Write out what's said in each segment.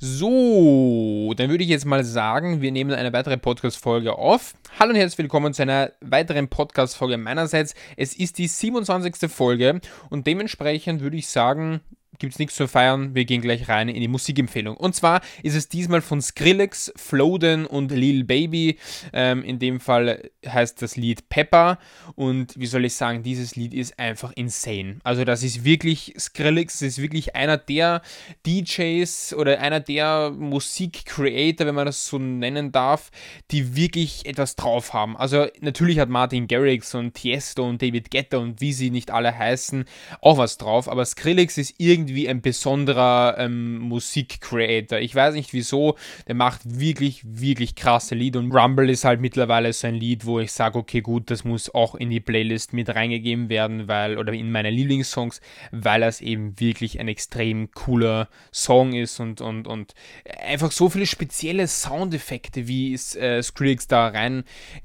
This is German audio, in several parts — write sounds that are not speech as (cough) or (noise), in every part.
So, dann würde ich jetzt mal sagen, wir nehmen eine weitere Podcast-Folge auf. Hallo und herzlich willkommen zu einer weiteren Podcast-Folge meinerseits. Es ist die 27. Folge und dementsprechend würde ich sagen, gibt es nichts zu feiern. Wir gehen gleich rein in die Musikempfehlung. Und zwar ist es diesmal von Skrillex, Floden und Lil Baby. Ähm, in dem Fall heißt das Lied Pepper. Und wie soll ich sagen, dieses Lied ist einfach insane. Also das ist wirklich, Skrillex ist wirklich einer der DJs oder einer der Musikcreator, wenn man das so nennen darf, die wirklich etwas drauf haben. Also natürlich hat Martin Garrix und Tiesto und David Guetta und wie sie nicht alle heißen, auch was drauf. Aber Skrillex ist irgendwie irgendwie ein besonderer ähm, Musikcreator. Ich weiß nicht wieso, der macht wirklich, wirklich krasse Lieder und Rumble ist halt mittlerweile so ein Lied, wo ich sage, okay, gut, das muss auch in die Playlist mit reingegeben werden, weil, oder in meine Lieblingssongs, weil es eben wirklich ein extrem cooler Song ist und, und, und einfach so viele spezielle Soundeffekte, wie es äh, Skrillex da rein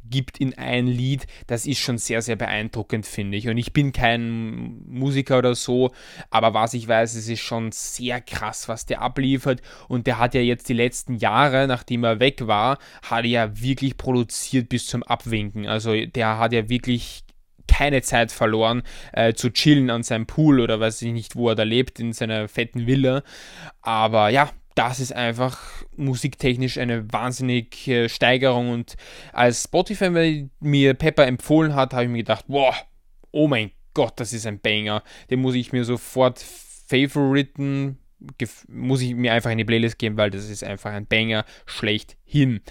gibt in ein Lied, das ist schon sehr, sehr beeindruckend, finde ich. Und ich bin kein Musiker oder so, aber was ich weiß, es ist schon sehr krass, was der abliefert. Und der hat ja jetzt die letzten Jahre, nachdem er weg war, hat er ja wirklich produziert bis zum Abwinken. Also der hat ja wirklich keine Zeit verloren, äh, zu chillen an seinem Pool oder weiß ich nicht, wo er da lebt, in seiner fetten Villa. Aber ja, das ist einfach musiktechnisch eine wahnsinnige Steigerung. Und als Spotify mir Pepper empfohlen hat, habe ich mir gedacht, wow, oh mein Gott, das ist ein Banger. Den muss ich mir sofort favoriten, muss ich mir einfach in die Playlist geben, weil das ist einfach ein Banger schlechthin.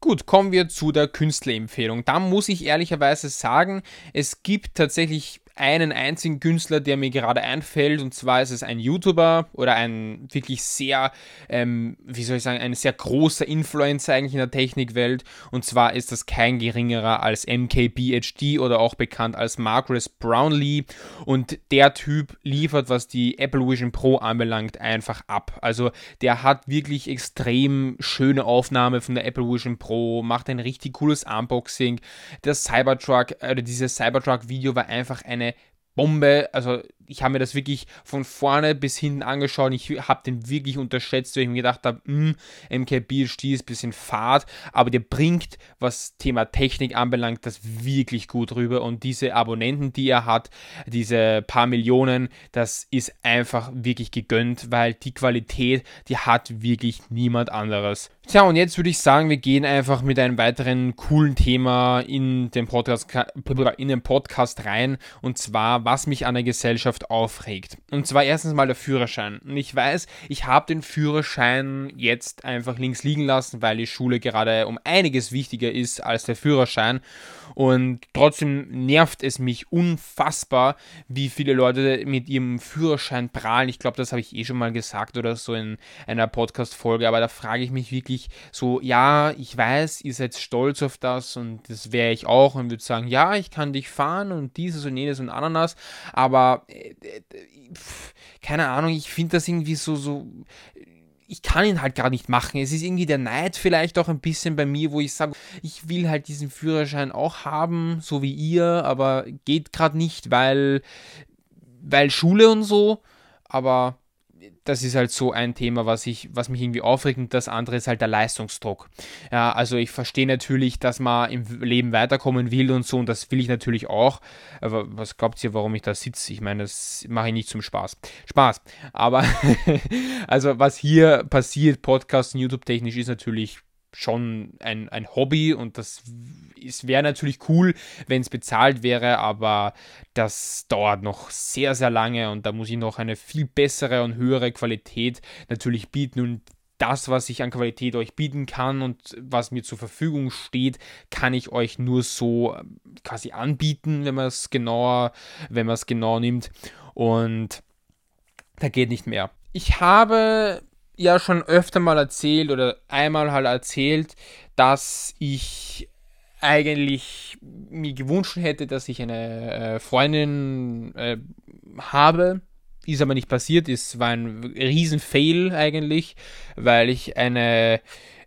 Gut, kommen wir zu der Künstlerempfehlung. Da muss ich ehrlicherweise sagen, es gibt tatsächlich einen einzigen Künstler, der mir gerade einfällt, und zwar ist es ein YouTuber oder ein wirklich sehr, ähm, wie soll ich sagen, ein sehr großer Influencer eigentlich in der Technikwelt. Und zwar ist das kein geringerer als MKBHD oder auch bekannt als Margaret Brownlee. Und der Typ liefert, was die Apple Vision Pro anbelangt, einfach ab. Also der hat wirklich extrem schöne Aufnahme von der Apple Vision Pro, macht ein richtig cooles Unboxing. Das Cybertruck, oder dieses Cybertruck-Video war einfach eine Bombe. Also ich habe mir das wirklich von vorne bis hinten angeschaut. Ich habe den wirklich unterschätzt, weil ich mir gedacht habe, hm, MKBHD ist ein bisschen fad, aber der bringt, was Thema Technik anbelangt, das wirklich gut rüber. Und diese Abonnenten, die er hat, diese paar Millionen, das ist einfach wirklich gegönnt, weil die Qualität, die hat wirklich niemand anderes. Tja, und jetzt würde ich sagen, wir gehen einfach mit einem weiteren coolen Thema in den Podcast, in den Podcast rein. Und zwar, was mich an der Gesellschaft Gesellschaft aufregt. Und zwar erstens mal der Führerschein. Und ich weiß, ich habe den Führerschein jetzt einfach links liegen lassen, weil die Schule gerade um einiges wichtiger ist als der Führerschein. Und trotzdem nervt es mich unfassbar, wie viele Leute mit ihrem Führerschein prahlen. Ich glaube, das habe ich eh schon mal gesagt oder so in einer Podcast-Folge, aber da frage ich mich wirklich so, ja, ich weiß, ihr seid stolz auf das und das wäre ich auch und würde sagen, ja, ich kann dich fahren und dieses und jenes und Ananas, aber äh, keine Ahnung, ich finde das irgendwie so, so ich kann ihn halt gar nicht machen. Es ist irgendwie der Neid vielleicht auch ein bisschen bei mir, wo ich sage, ich will halt diesen Führerschein auch haben, so wie ihr, aber geht gerade nicht, weil, weil Schule und so. Aber das ist halt so ein Thema, was, ich, was mich irgendwie aufregt und das andere ist halt der Leistungsdruck. Ja, also ich verstehe natürlich, dass man im Leben weiterkommen will und so und das will ich natürlich auch. Aber was glaubt ihr, warum ich da sitze? Ich meine, das mache ich nicht zum Spaß. Spaß. Aber (laughs) also was hier passiert, Podcast und YouTube technisch, ist natürlich schon ein, ein Hobby und das wäre natürlich cool, wenn es bezahlt wäre, aber das dauert noch sehr, sehr lange und da muss ich noch eine viel bessere und höhere Qualität natürlich bieten und das, was ich an Qualität euch bieten kann und was mir zur Verfügung steht, kann ich euch nur so ähm, quasi anbieten, wenn man es genauer, wenn man es genau nimmt und da geht nicht mehr. Ich habe ja schon öfter mal erzählt oder einmal halt erzählt, dass ich eigentlich mir gewünscht hätte, dass ich eine äh, Freundin äh, habe. Ist aber nicht passiert, es war ein Riesen-Fail eigentlich, weil ich eine,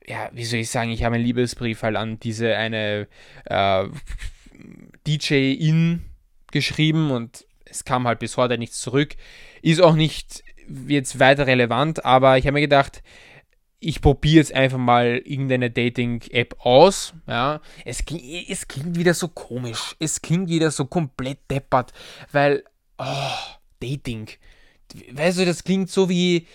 ja, wie soll ich sagen, ich habe einen Liebesbrief halt an diese eine äh, DJ-In geschrieben und es kam halt bis heute nichts zurück. Ist auch nicht jetzt weiter relevant, aber ich habe mir gedacht, ich probiere jetzt einfach mal irgendeine Dating-App aus. Ja, es, es klingt wieder so komisch. Es klingt wieder so komplett deppert, weil, oh, Dating. Weißt du, das klingt so wie,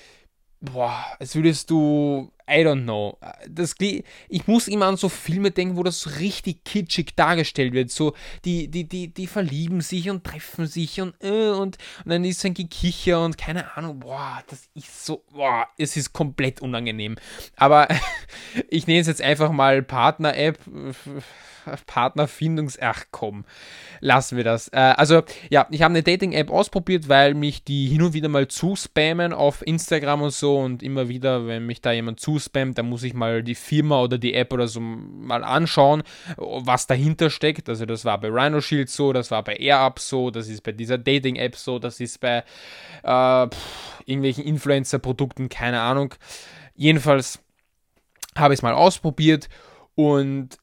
boah, als würdest du I don't know. Das, ich muss immer an so Filme denken, wo das so richtig kitschig dargestellt wird. So, die, die, die, die verlieben sich und treffen sich und, äh, und, und dann ist ein Gekicher und keine Ahnung, boah, das ist so, boah, es ist komplett unangenehm. Aber (laughs) ich nenne es jetzt einfach mal Partner-App. (laughs) Partnerfindungs... Ach komm, lassen wir das. Äh, also ja, ich habe eine Dating-App ausprobiert, weil mich die hin und wieder mal zuspammen auf Instagram und so und immer wieder, wenn mich da jemand zuspammt, dann muss ich mal die Firma oder die App oder so mal anschauen, was dahinter steckt. Also das war bei Rhino Shield so, das war bei AirUp so, das ist bei dieser Dating-App so, das ist bei äh, pff, irgendwelchen Influencer-Produkten, keine Ahnung. Jedenfalls habe ich es mal ausprobiert und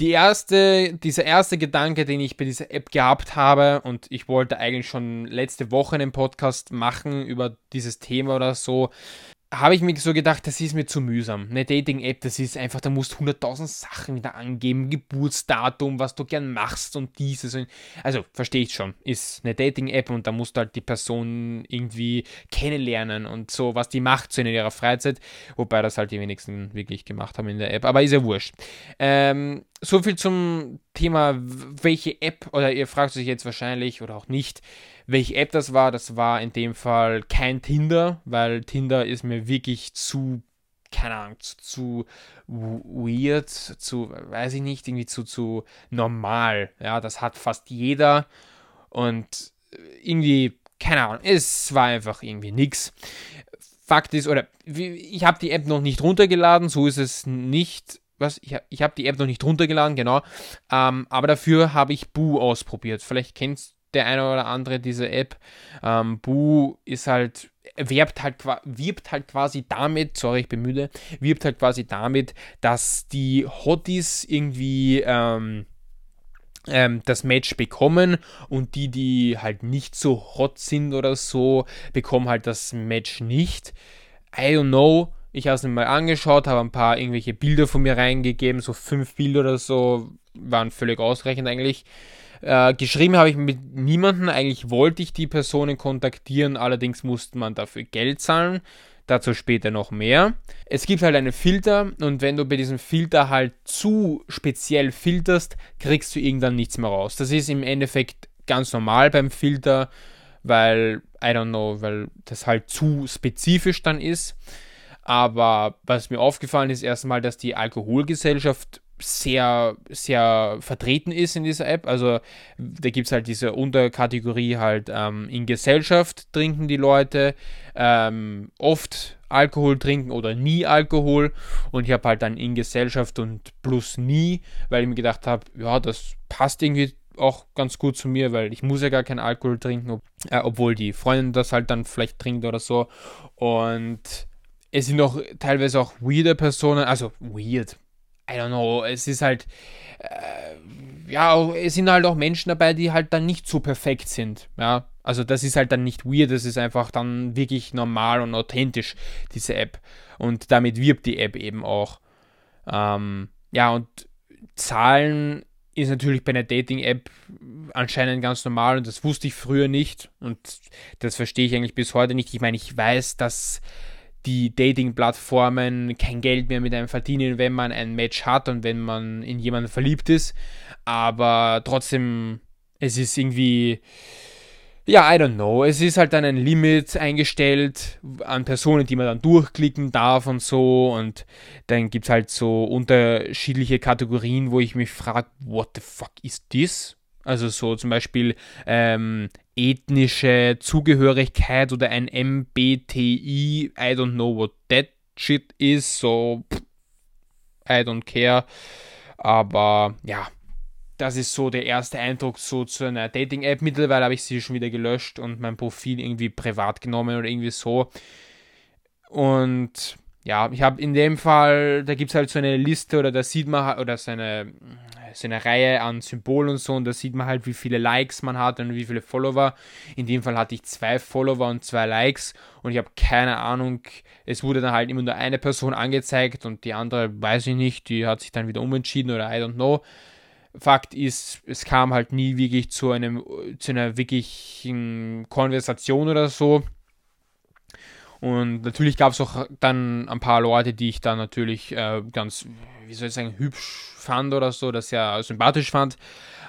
die erste, dieser erste Gedanke, den ich bei dieser App gehabt habe, und ich wollte eigentlich schon letzte Woche einen Podcast machen über dieses Thema oder so, habe ich mir so gedacht, das ist mir zu mühsam. Eine Dating-App, das ist einfach, da musst du 100.000 Sachen wieder angeben, Geburtsdatum, was du gern machst und dieses. Also, verstehe ich schon, ist eine Dating-App und da musst du halt die Person irgendwie kennenlernen und so, was die macht so in ihrer Freizeit. Wobei das halt die wenigsten wirklich gemacht haben in der App, aber ist ja wurscht. Ähm, so viel zum Thema, welche App, oder ihr fragt euch jetzt wahrscheinlich oder auch nicht, welche App das war. Das war in dem Fall kein Tinder, weil Tinder ist mir wirklich zu, keine Ahnung, zu, zu weird, zu, weiß ich nicht, irgendwie zu, zu normal. Ja, das hat fast jeder und irgendwie, keine Ahnung, es war einfach irgendwie nix. Fakt ist, oder ich habe die App noch nicht runtergeladen, so ist es nicht was? Ich, ich habe die App noch nicht runtergeladen, genau. Ähm, aber dafür habe ich Boo ausprobiert. Vielleicht kennst der eine oder andere diese App. Ähm, Boo ist halt, wirbt halt, wirbt halt quasi damit, sorry, ich bin müde, wirbt halt quasi damit, dass die Hotties irgendwie ähm, ähm, das Match bekommen und die, die halt nicht so hot sind oder so, bekommen halt das Match nicht. I don't know. Ich habe es mir mal angeschaut, habe ein paar irgendwelche Bilder von mir reingegeben, so fünf Bilder oder so, waren völlig ausreichend eigentlich. Äh, geschrieben habe ich mit niemandem, eigentlich wollte ich die Personen kontaktieren, allerdings musste man dafür Geld zahlen. Dazu später noch mehr. Es gibt halt einen Filter und wenn du bei diesem Filter halt zu speziell filterst, kriegst du irgendwann nichts mehr raus. Das ist im Endeffekt ganz normal beim Filter, weil, I don't know, weil das halt zu spezifisch dann ist. Aber was mir aufgefallen ist, erstmal, dass die Alkoholgesellschaft sehr, sehr vertreten ist in dieser App. Also da gibt es halt diese Unterkategorie halt ähm, in Gesellschaft trinken die Leute, ähm, oft Alkohol trinken oder nie Alkohol. Und ich habe halt dann in Gesellschaft und plus nie, weil ich mir gedacht habe, ja, das passt irgendwie auch ganz gut zu mir, weil ich muss ja gar keinen Alkohol trinken, ob, äh, obwohl die Freundin das halt dann vielleicht trinkt oder so. Und es sind auch teilweise auch weirde Personen, also weird, I don't know, es ist halt, äh, ja, es sind halt auch Menschen dabei, die halt dann nicht so perfekt sind, ja. Also das ist halt dann nicht weird, das ist einfach dann wirklich normal und authentisch, diese App. Und damit wirbt die App eben auch. Ähm, ja, und Zahlen ist natürlich bei einer Dating-App anscheinend ganz normal und das wusste ich früher nicht und das verstehe ich eigentlich bis heute nicht. Ich meine, ich weiß, dass die Dating-Plattformen kein Geld mehr mit einem verdienen, wenn man ein Match hat und wenn man in jemanden verliebt ist. Aber trotzdem, es ist irgendwie, ja, I don't know. Es ist halt dann ein Limit eingestellt an Personen, die man dann durchklicken darf und so. Und dann gibt es halt so unterschiedliche Kategorien, wo ich mich frage, what the fuck is this? Also so zum Beispiel ähm, ethnische Zugehörigkeit oder ein MBTI, I don't know what that shit is, so I don't care. Aber ja, das ist so der erste Eindruck so zu einer Dating-App. Mittlerweile habe ich sie schon wieder gelöscht und mein Profil irgendwie privat genommen oder irgendwie so. Und ja, ich habe in dem Fall, da gibt es halt so eine Liste oder da sieht man, oder so eine, so eine Reihe an Symbolen und so und da sieht man halt, wie viele Likes man hat und wie viele Follower. In dem Fall hatte ich zwei Follower und zwei Likes und ich habe keine Ahnung, es wurde dann halt immer nur eine Person angezeigt und die andere, weiß ich nicht, die hat sich dann wieder umentschieden oder I don't know. Fakt ist, es kam halt nie wirklich zu einem, zu einer wirklichen Konversation oder so. Und natürlich gab es auch dann ein paar Leute, die ich dann natürlich äh, ganz, wie soll ich sagen, hübsch fand oder so, das ja sympathisch fand.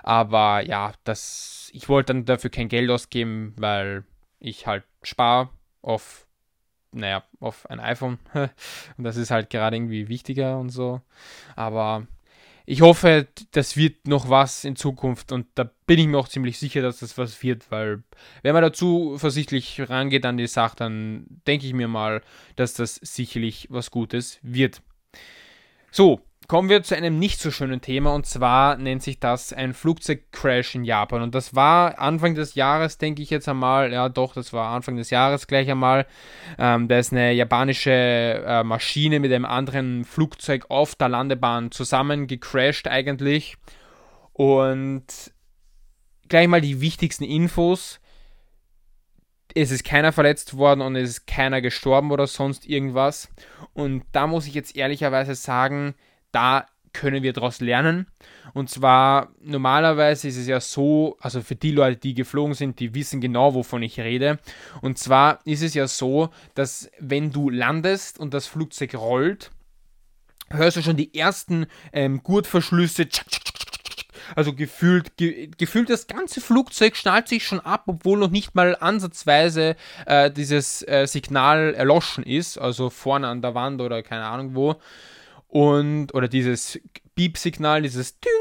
Aber ja, das, ich wollte dann dafür kein Geld ausgeben, weil ich halt spare auf, naja, auf ein iPhone. (laughs) und das ist halt gerade irgendwie wichtiger und so. Aber ich hoffe, das wird noch was in Zukunft und da bin ich mir auch ziemlich sicher, dass das was wird, weil wenn man dazu versichtlich rangeht an die Sache, dann denke ich mir mal, dass das sicherlich was Gutes wird. So, Kommen wir zu einem nicht so schönen Thema und zwar nennt sich das ein Flugzeugcrash in Japan. Und das war Anfang des Jahres, denke ich jetzt einmal. Ja, doch, das war Anfang des Jahres gleich einmal. Ähm, da ist eine japanische äh, Maschine mit einem anderen Flugzeug auf der Landebahn zusammen gecrashed eigentlich. Und gleich mal die wichtigsten Infos. Es ist keiner verletzt worden und es ist keiner gestorben oder sonst irgendwas. Und da muss ich jetzt ehrlicherweise sagen, da können wir daraus lernen. Und zwar, normalerweise ist es ja so, also für die Leute, die geflogen sind, die wissen genau, wovon ich rede. Und zwar ist es ja so, dass wenn du landest und das Flugzeug rollt, hörst du schon die ersten ähm, Gurtverschlüsse. Also gefühlt, ge gefühlt das ganze Flugzeug schnallt sich schon ab, obwohl noch nicht mal ansatzweise äh, dieses äh, Signal erloschen ist. Also vorne an der Wand oder keine Ahnung wo und oder dieses Beep-Signal, dieses Ding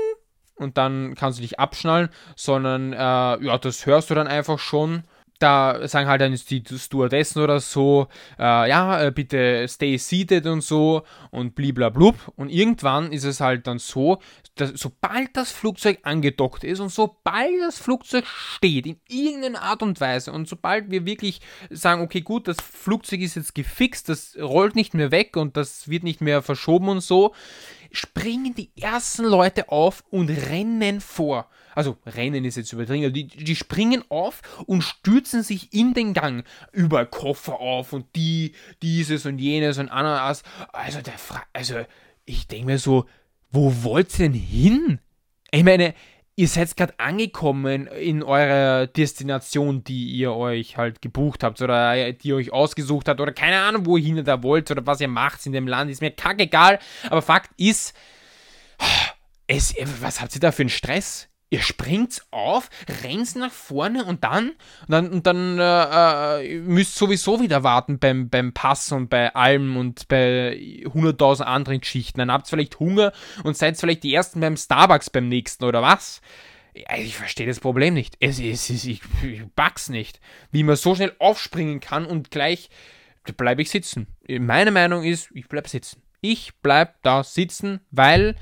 und dann kannst du dich abschnallen, sondern äh, ja, das hörst du dann einfach schon da sagen halt dann die Stewardessen oder so, äh, ja, äh, bitte stay seated und so und bliblablub. Und irgendwann ist es halt dann so, dass sobald das Flugzeug angedockt ist und sobald das Flugzeug steht, in irgendeiner Art und Weise und sobald wir wirklich sagen, okay, gut, das Flugzeug ist jetzt gefixt, das rollt nicht mehr weg und das wird nicht mehr verschoben und so, springen die ersten Leute auf und rennen vor. Also rennen ist jetzt übertrieben, die, die springen auf und stürzen sich in den Gang über Koffer auf und die, dieses und jenes und Ananas. Also der Fra also ich denke mir so, wo wollt ihr denn hin? Ich meine, ihr seid gerade angekommen in eurer Destination, die ihr euch halt gebucht habt oder die ihr euch ausgesucht habt oder keine Ahnung, wohin ihr da wollt oder was ihr macht in dem Land, ist mir kackegal. Aber Fakt ist, es, was habt ihr da für einen Stress? Ihr springt auf, rennt nach vorne und dann, und dann, und dann äh, äh müsst sowieso wieder warten beim, beim Pass und bei allem und bei 100.000 anderen Geschichten. Dann habt ihr vielleicht Hunger und seid vielleicht die Ersten beim Starbucks beim nächsten oder was? Ich verstehe das Problem nicht. Es, es, ich, ich pack's nicht. Wie man so schnell aufspringen kann und gleich bleibe ich sitzen. Meine Meinung ist, ich bleib sitzen. Ich bleib da sitzen, weil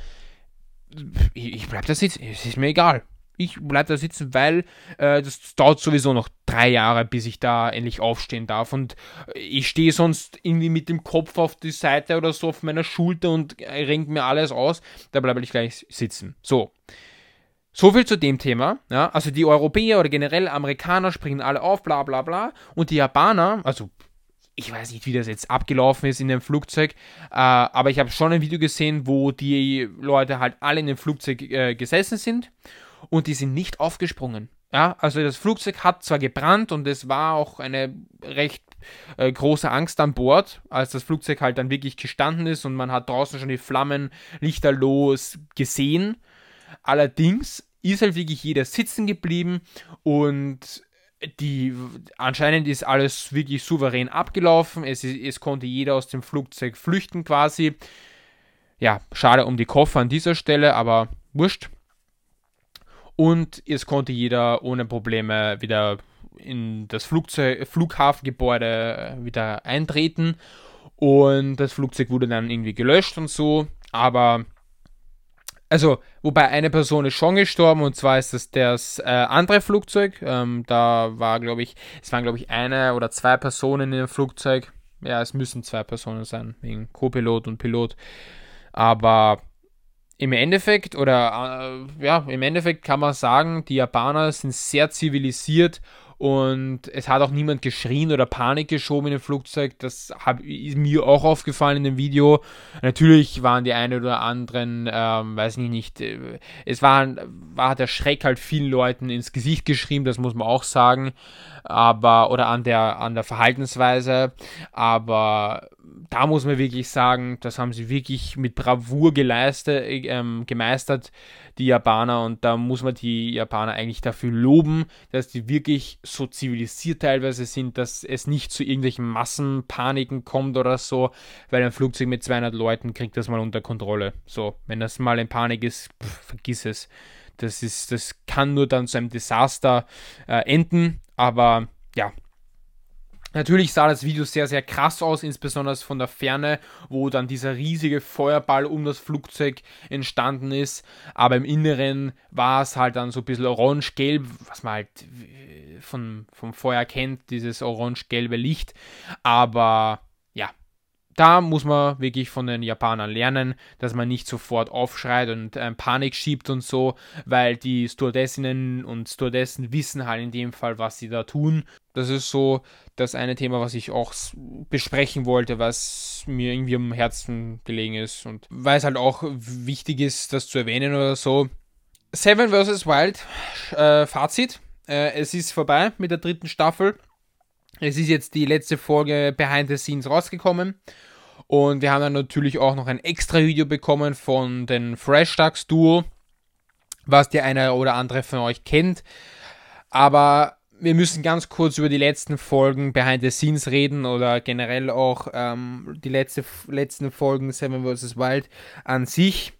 ich, ich bleib da sitzen, es ist mir egal. Ich bleib da sitzen, weil äh, das dauert sowieso noch drei Jahre, bis ich da endlich aufstehen darf. Und ich stehe sonst irgendwie mit dem Kopf auf die Seite oder so auf meiner Schulter und renkt mir alles aus. Da bleibe ich gleich sitzen. So. So viel zu dem Thema. Ja? Also die Europäer oder generell Amerikaner springen alle auf, bla bla bla. Und die Japaner, also ich weiß nicht, wie das jetzt abgelaufen ist in dem Flugzeug, äh, aber ich habe schon ein Video gesehen, wo die Leute halt alle in dem Flugzeug äh, gesessen sind und die sind nicht aufgesprungen. Ja, also das Flugzeug hat zwar gebrannt und es war auch eine recht äh, große Angst an Bord, als das Flugzeug halt dann wirklich gestanden ist und man hat draußen schon die Flammen lichterlos gesehen. Allerdings ist halt wirklich jeder sitzen geblieben und die anscheinend ist alles wirklich souverän abgelaufen. Es, es konnte jeder aus dem Flugzeug flüchten quasi. Ja, schade um die Koffer an dieser Stelle, aber wurscht. Und es konnte jeder ohne Probleme wieder in das Flugzeug, Flughafengebäude wieder eintreten. Und das Flugzeug wurde dann irgendwie gelöscht und so. Aber also, wobei eine Person ist schon gestorben und zwar ist das das äh, andere Flugzeug. Ähm, da war, glaube ich, es waren, glaube ich, eine oder zwei Personen in dem Flugzeug. Ja, es müssen zwei Personen sein, wegen Co-Pilot und Pilot. Aber im Endeffekt, oder äh, ja, im Endeffekt kann man sagen, die Japaner sind sehr zivilisiert und es hat auch niemand geschrien oder Panik geschoben in dem Flugzeug. Das hab, ist mir auch aufgefallen in dem Video. Natürlich waren die einen oder anderen, ähm, weiß ich nicht, äh, es war, war der Schreck halt vielen Leuten ins Gesicht geschrieben, das muss man auch sagen. Aber, oder an der, an der Verhaltensweise. Aber da muss man wirklich sagen, das haben sie wirklich mit Bravour geleistet, ähm, gemeistert die Japaner und da muss man die Japaner eigentlich dafür loben, dass die wirklich so zivilisiert teilweise sind, dass es nicht zu irgendwelchen Massenpaniken kommt oder so, weil ein Flugzeug mit 200 Leuten kriegt das mal unter Kontrolle. So, wenn das mal in Panik ist, pff, vergiss es. Das, ist, das kann nur dann zu einem Desaster äh, enden, aber ja, Natürlich sah das Video sehr, sehr krass aus, insbesondere von der Ferne, wo dann dieser riesige Feuerball um das Flugzeug entstanden ist. Aber im Inneren war es halt dann so ein bisschen orange-gelb, was man halt von, vom Feuer kennt, dieses orange-gelbe Licht. Aber ja, da muss man wirklich von den Japanern lernen, dass man nicht sofort aufschreit und äh, Panik schiebt und so, weil die Stewardessinnen und Stewardessen wissen halt in dem Fall, was sie da tun. Das ist so das eine Thema, was ich auch besprechen wollte, was mir irgendwie am Herzen gelegen ist und weil es halt auch wichtig ist, das zu erwähnen oder so. Seven vs. Wild, äh, Fazit. Äh, es ist vorbei mit der dritten Staffel. Es ist jetzt die letzte Folge Behind the Scenes rausgekommen. Und wir haben dann natürlich auch noch ein extra Video bekommen von den Fresh Ducks Duo, was der eine oder andere von euch kennt. Aber wir müssen ganz kurz über die letzten Folgen Behind the Scenes reden oder generell auch ähm, die letzte, letzten Folgen Seven vs. Wild an sich.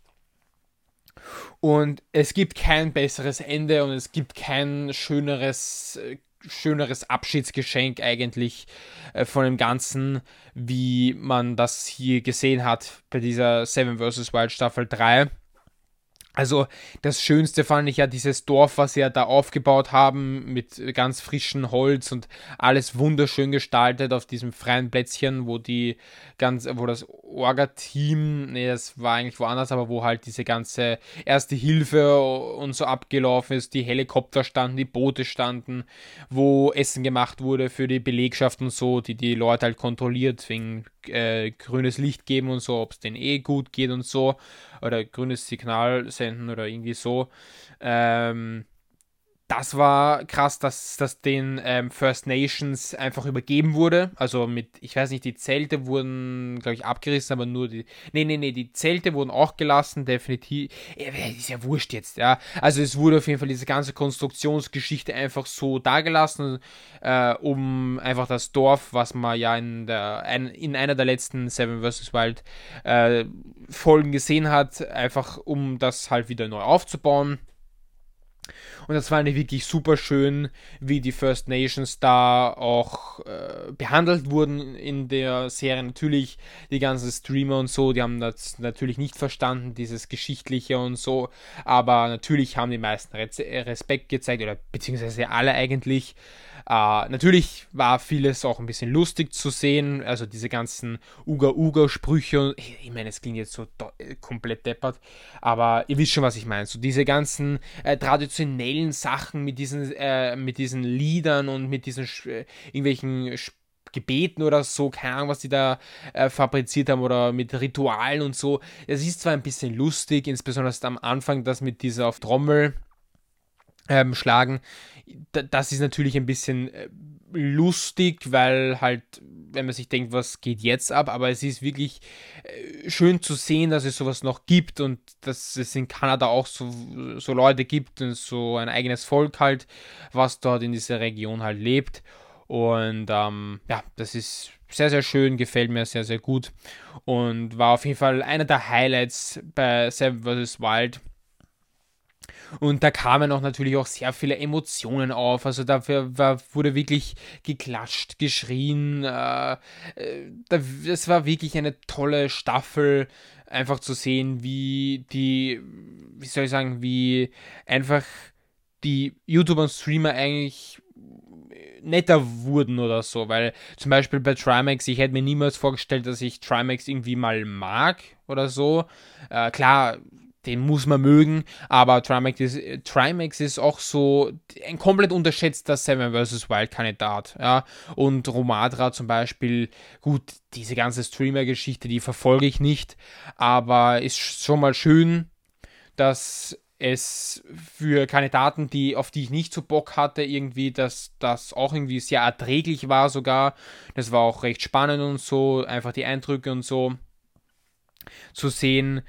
Und es gibt kein besseres Ende und es gibt kein schöneres äh, schöneres Abschiedsgeschenk eigentlich äh, von dem Ganzen, wie man das hier gesehen hat bei dieser Seven vs. Wild Staffel 3. Also das Schönste fand ich ja dieses Dorf, was sie ja da aufgebaut haben mit ganz frischem Holz und alles wunderschön gestaltet auf diesem freien Plätzchen, wo die ganz, wo das Orga-Team, nee, das war eigentlich woanders, aber wo halt diese ganze Erste Hilfe und so abgelaufen ist, die Helikopter standen, die Boote standen, wo Essen gemacht wurde für die Belegschaft und so, die die Leute halt kontrolliert, wegen äh, grünes Licht geben und so, ob es denen eh gut geht und so, oder grünes Signal senden oder irgendwie so. Ähm, das war krass, dass das den ähm, First Nations einfach übergeben wurde. Also mit, ich weiß nicht, die Zelte wurden, glaube ich, abgerissen, aber nur die. Nee, nee, nee, die Zelte wurden auch gelassen, definitiv. Ist ja wurscht jetzt, ja. Also es wurde auf jeden Fall diese ganze Konstruktionsgeschichte einfach so dagelassen, äh, um einfach das Dorf, was man ja in, der, in einer der letzten Seven vs. Wild äh, Folgen gesehen hat, einfach um das halt wieder neu aufzubauen. Und das fand ich wirklich super schön, wie die First Nations da auch äh, behandelt wurden in der Serie. Natürlich die ganzen Streamer und so, die haben das natürlich nicht verstanden, dieses Geschichtliche und so. Aber natürlich haben die meisten Respekt gezeigt, oder beziehungsweise alle eigentlich. Äh, natürlich war vieles auch ein bisschen lustig zu sehen, also diese ganzen Uga-Uga-Sprüche. Ich, ich meine, es klingt jetzt so äh, komplett deppert, aber ihr wisst schon, was ich meine. So diese ganzen äh, traditionellen Sachen mit diesen, äh, mit diesen Liedern und mit diesen äh, irgendwelchen Gebeten oder so, keine Ahnung, was die da äh, fabriziert haben oder mit Ritualen und so. Es ist zwar ein bisschen lustig, insbesondere am Anfang das mit dieser auf Trommel ähm, schlagen das ist natürlich ein bisschen äh, lustig, weil halt, wenn man sich denkt, was geht jetzt ab, aber es ist wirklich äh, schön zu sehen, dass es sowas noch gibt und dass es in Kanada auch so, so Leute gibt und so ein eigenes Volk halt, was dort in dieser Region halt lebt. Und ähm, ja, das ist sehr, sehr schön, gefällt mir sehr, sehr gut und war auf jeden Fall einer der Highlights bei Seven vs. Wild und da kamen auch natürlich auch sehr viele Emotionen auf. Also dafür war, wurde wirklich geklatscht, geschrien. Äh, äh, das war wirklich eine tolle Staffel, einfach zu sehen, wie die, wie soll ich sagen, wie einfach die YouTuber und Streamer eigentlich netter wurden oder so, weil zum Beispiel bei Trimax, ich hätte mir niemals vorgestellt, dass ich Trimax irgendwie mal mag oder so. Äh, klar, den muss man mögen, aber Trimax ist, Trimax ist auch so ein komplett unterschätzter Seven vs. Wild Kandidat. Ja? Und Romadra zum Beispiel, gut, diese ganze Streamer-Geschichte, die verfolge ich nicht, aber ist schon mal schön, dass es für Kandidaten, die, auf die ich nicht so Bock hatte, irgendwie, dass das auch irgendwie sehr erträglich war sogar. Das war auch recht spannend und so, einfach die Eindrücke und so zu sehen.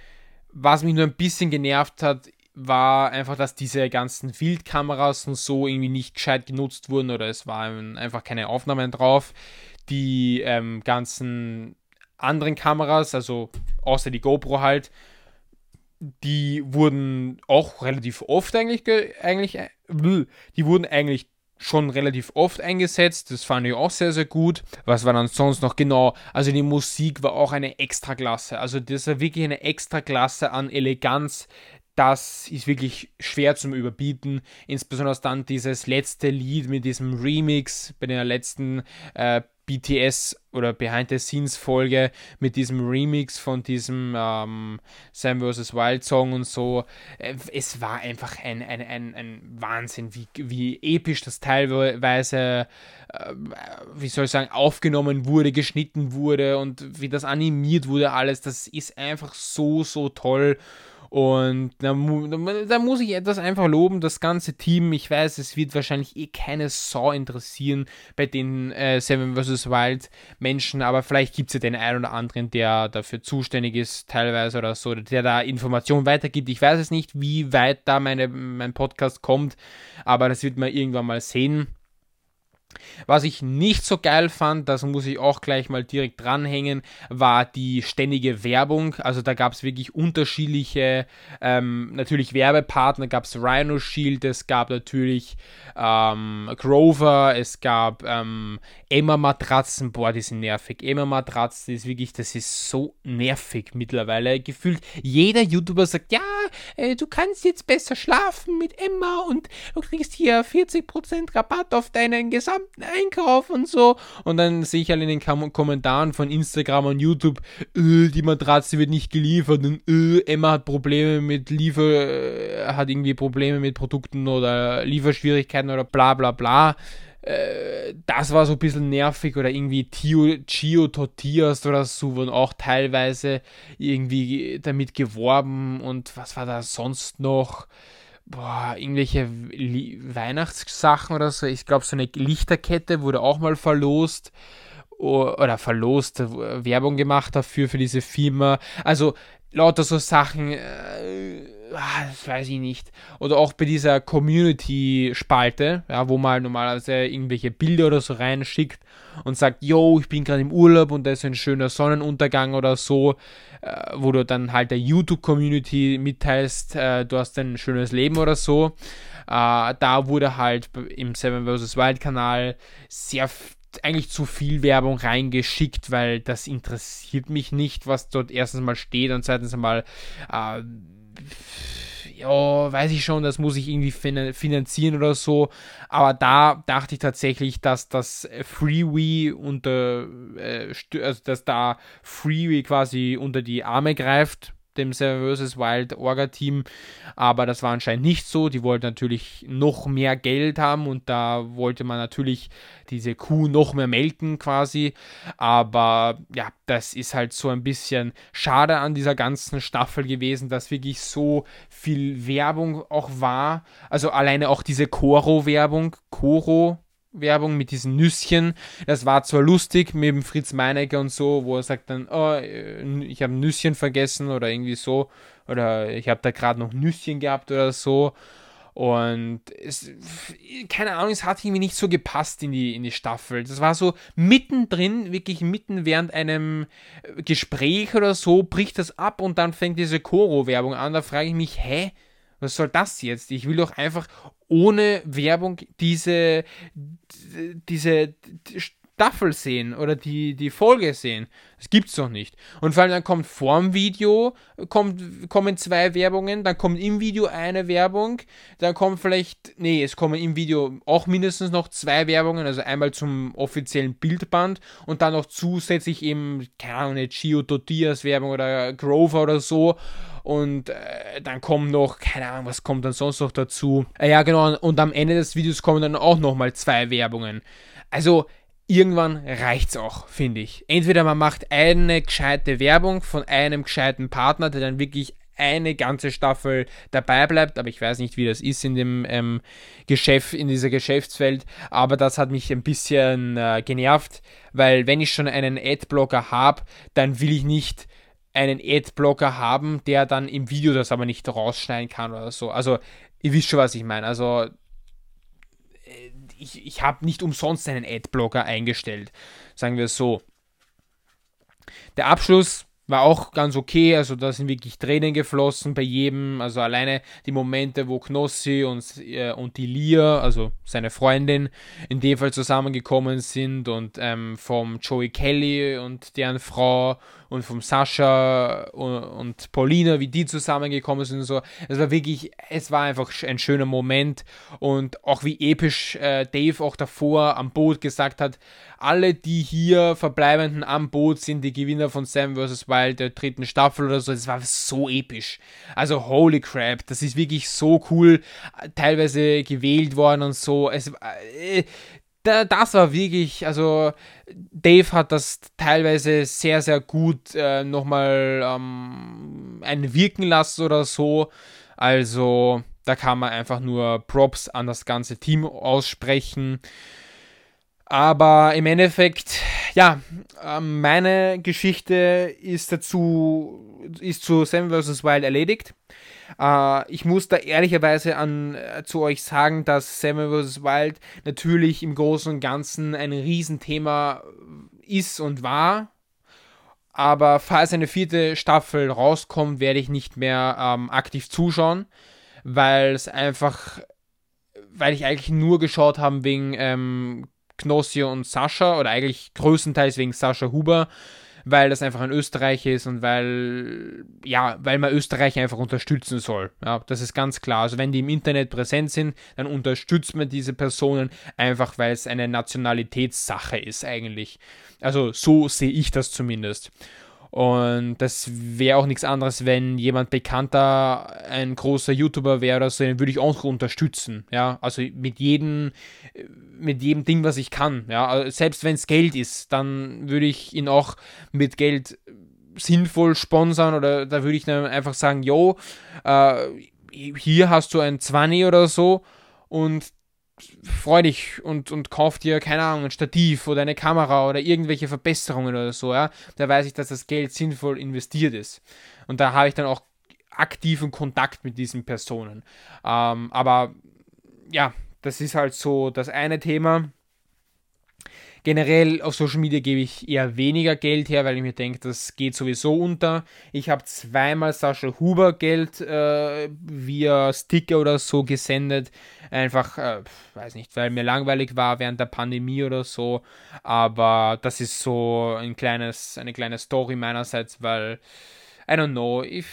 Was mich nur ein bisschen genervt hat, war einfach, dass diese ganzen Wildkameras und so irgendwie nicht gescheit genutzt wurden oder es waren einfach keine Aufnahmen drauf. Die ähm, ganzen anderen Kameras, also außer die GoPro halt, die wurden auch relativ oft eigentlich, eigentlich, äh, die wurden eigentlich schon relativ oft eingesetzt. Das fand ich auch sehr, sehr gut. Was war dann sonst noch? Genau, also die Musik war auch eine Extraklasse. Also das war wirklich eine Extraklasse an Eleganz. Das ist wirklich schwer zum Überbieten. Insbesondere dann dieses letzte Lied mit diesem Remix bei der letzten äh, BTS oder Behind the Scenes Folge mit diesem Remix von diesem ähm, Sam vs. Wild Song und so. Äh, es war einfach ein, ein, ein, ein Wahnsinn, wie, wie episch das teilweise, äh, wie soll ich sagen, aufgenommen wurde, geschnitten wurde und wie das animiert wurde, alles. Das ist einfach so, so toll. Und da, da, muss ich etwas einfach loben, das ganze Team. Ich weiß, es wird wahrscheinlich eh keine Sau interessieren bei den äh, Seven vs. Wild Menschen, aber vielleicht gibt es ja den einen oder anderen, der dafür zuständig ist, teilweise oder so, der da Informationen weitergibt. Ich weiß es nicht, wie weit da meine, mein Podcast kommt, aber das wird man irgendwann mal sehen. Was ich nicht so geil fand, das muss ich auch gleich mal direkt dranhängen, war die ständige Werbung. Also da gab es wirklich unterschiedliche, ähm, natürlich Werbepartner, gab es Rhino Shield, es gab natürlich ähm, Grover, es gab ähm, Emma Matratzen, boah, die sind nervig. Emma Matratzen ist wirklich, das ist so nervig mittlerweile. Gefühlt jeder YouTuber sagt, ja, äh, du kannst jetzt besser schlafen mit Emma und du kriegst hier 40% Rabatt auf deinen gesamten Einkauf und so. Und dann sehe ich halt in den Kom Kommentaren von Instagram und YouTube, äh, die Matratze wird nicht geliefert und äh, Emma hat Probleme mit Liefer, äh, hat irgendwie Probleme mit Produkten oder Lieferschwierigkeiten oder bla bla bla äh, das war so ein bisschen nervig oder irgendwie Tio, Gio Tortillas oder so wurden auch teilweise irgendwie damit geworben und was war da sonst noch? Boah, irgendwelche Weihnachtssachen oder so. Ich glaube, so eine Lichterkette wurde auch mal verlost oder verlost, äh, Werbung gemacht dafür, für diese Firma. Also lauter so Sachen, äh, das weiß ich nicht. Oder auch bei dieser Community-Spalte, ja, wo man normalerweise irgendwelche Bilder oder so reinschickt und sagt, yo, ich bin gerade im Urlaub und da ist ein schöner Sonnenuntergang oder so, äh, wo du dann halt der YouTube-Community mitteilst, äh, du hast ein schönes Leben oder so. Äh, da wurde halt im Seven vs. Wild Kanal sehr eigentlich zu viel Werbung reingeschickt, weil das interessiert mich nicht, was dort erstens mal steht und zweitens mal äh, ja, weiß ich schon, das muss ich irgendwie finanzieren oder so. Aber da dachte ich tatsächlich, dass das Freeway unter, äh, also dass da Freeway quasi unter die Arme greift dem vs. Wild Orga-Team, aber das war anscheinend nicht so. Die wollten natürlich noch mehr Geld haben und da wollte man natürlich diese Kuh noch mehr melken quasi. Aber ja, das ist halt so ein bisschen schade an dieser ganzen Staffel gewesen, dass wirklich so viel Werbung auch war. Also alleine auch diese Koro-Werbung, Koro, Werbung mit diesen Nüsschen. Das war zwar lustig mit dem Fritz Meinecke und so, wo er sagt dann, oh, ich habe Nüsschen vergessen oder irgendwie so. Oder ich habe da gerade noch Nüsschen gehabt oder so. Und es, keine Ahnung, es hat irgendwie nicht so gepasst in die, in die Staffel. Das war so mittendrin, wirklich mitten während einem Gespräch oder so, bricht das ab und dann fängt diese Koro-Werbung an. Da frage ich mich, hä? Was soll das jetzt? Ich will doch einfach ohne Werbung diese, diese Staffel sehen oder die, die Folge sehen. Das gibt's doch nicht. Und vor allem dann kommt vorm Video kommt, kommen zwei Werbungen, dann kommt im Video eine Werbung, dann kommt vielleicht, nee, es kommen im Video auch mindestens noch zwei Werbungen, also einmal zum offiziellen Bildband und dann noch zusätzlich eben, keine Ahnung, eine Gio Tortillas Werbung oder Grover oder so und äh, dann kommen noch, keine Ahnung, was kommt dann sonst noch dazu. Äh, ja, genau, und am Ende des Videos kommen dann auch nochmal zwei Werbungen. Also, irgendwann reicht's auch, finde ich. Entweder man macht eine gescheite Werbung von einem gescheiten Partner, der dann wirklich eine ganze Staffel dabei bleibt, aber ich weiß nicht, wie das ist in dem ähm, Geschäft, in dieser Geschäftswelt, aber das hat mich ein bisschen äh, genervt, weil wenn ich schon einen Adblocker habe, dann will ich nicht einen Adblocker haben, der dann im Video das aber nicht rausschneiden kann oder so. Also, ihr wisst schon, was ich meine. Also, äh, ich, ich habe nicht umsonst einen Adblocker eingestellt, sagen wir so. Der Abschluss war auch ganz okay, also da sind wirklich Tränen geflossen bei jedem, also alleine die Momente, wo Knossi und, äh, und die Lia, also seine Freundin, in dem Fall zusammengekommen sind und ähm, vom Joey Kelly und deren Frau und vom Sascha und, und Paulina, wie die zusammengekommen sind und so. Es war wirklich, es war einfach ein schöner Moment und auch wie episch äh, Dave auch davor am Boot gesagt hat, alle, die hier verbleibenden am Boot sind die Gewinner von Sam vs. Wild der dritten Staffel oder so. Das war so episch. Also holy crap, das ist wirklich so cool, teilweise gewählt worden und so. Es, äh, das war wirklich, also Dave hat das teilweise sehr, sehr gut äh, nochmal ähm, einwirken lassen oder so. Also da kann man einfach nur Props an das ganze Team aussprechen. Aber im Endeffekt, ja, ähm, meine Geschichte ist dazu, ist zu Seven vs. Wild erledigt. Äh, ich muss da ehrlicherweise an, äh, zu euch sagen, dass Seven vs. Wild natürlich im Großen und Ganzen ein Riesenthema ist und war. Aber falls eine vierte Staffel rauskommt, werde ich nicht mehr ähm, aktiv zuschauen, weil es einfach, weil ich eigentlich nur geschaut habe wegen ähm, Knossi und Sascha oder eigentlich größtenteils wegen Sascha Huber weil das einfach ein Österreich ist und weil, ja, weil man Österreich einfach unterstützen soll. Ja, das ist ganz klar. Also wenn die im Internet präsent sind, dann unterstützt man diese Personen einfach, weil es eine Nationalitätssache ist eigentlich. Also so sehe ich das zumindest. Und das wäre auch nichts anderes, wenn jemand bekannter, ein großer YouTuber wäre oder so, den würde ich auch unterstützen. Ja, also mit jedem, mit jedem Ding, was ich kann. Ja, also selbst wenn es Geld ist, dann würde ich ihn auch mit Geld sinnvoll sponsern oder da würde ich dann einfach sagen, yo, äh, hier hast du ein 20 oder so und freu dich und, und kauf dir, keine Ahnung, ein Stativ oder eine Kamera oder irgendwelche Verbesserungen oder so, ja. Da weiß ich, dass das Geld sinnvoll investiert ist. Und da habe ich dann auch aktiven Kontakt mit diesen Personen. Ähm, aber ja, das ist halt so das eine Thema. Generell auf Social Media gebe ich eher weniger Geld her, weil ich mir denke, das geht sowieso unter. Ich habe zweimal Sascha Huber Geld äh, via Sticker oder so gesendet. Einfach, äh, weiß nicht, weil mir langweilig war während der Pandemie oder so. Aber das ist so ein kleines, eine kleine Story meinerseits, weil, I don't know, ich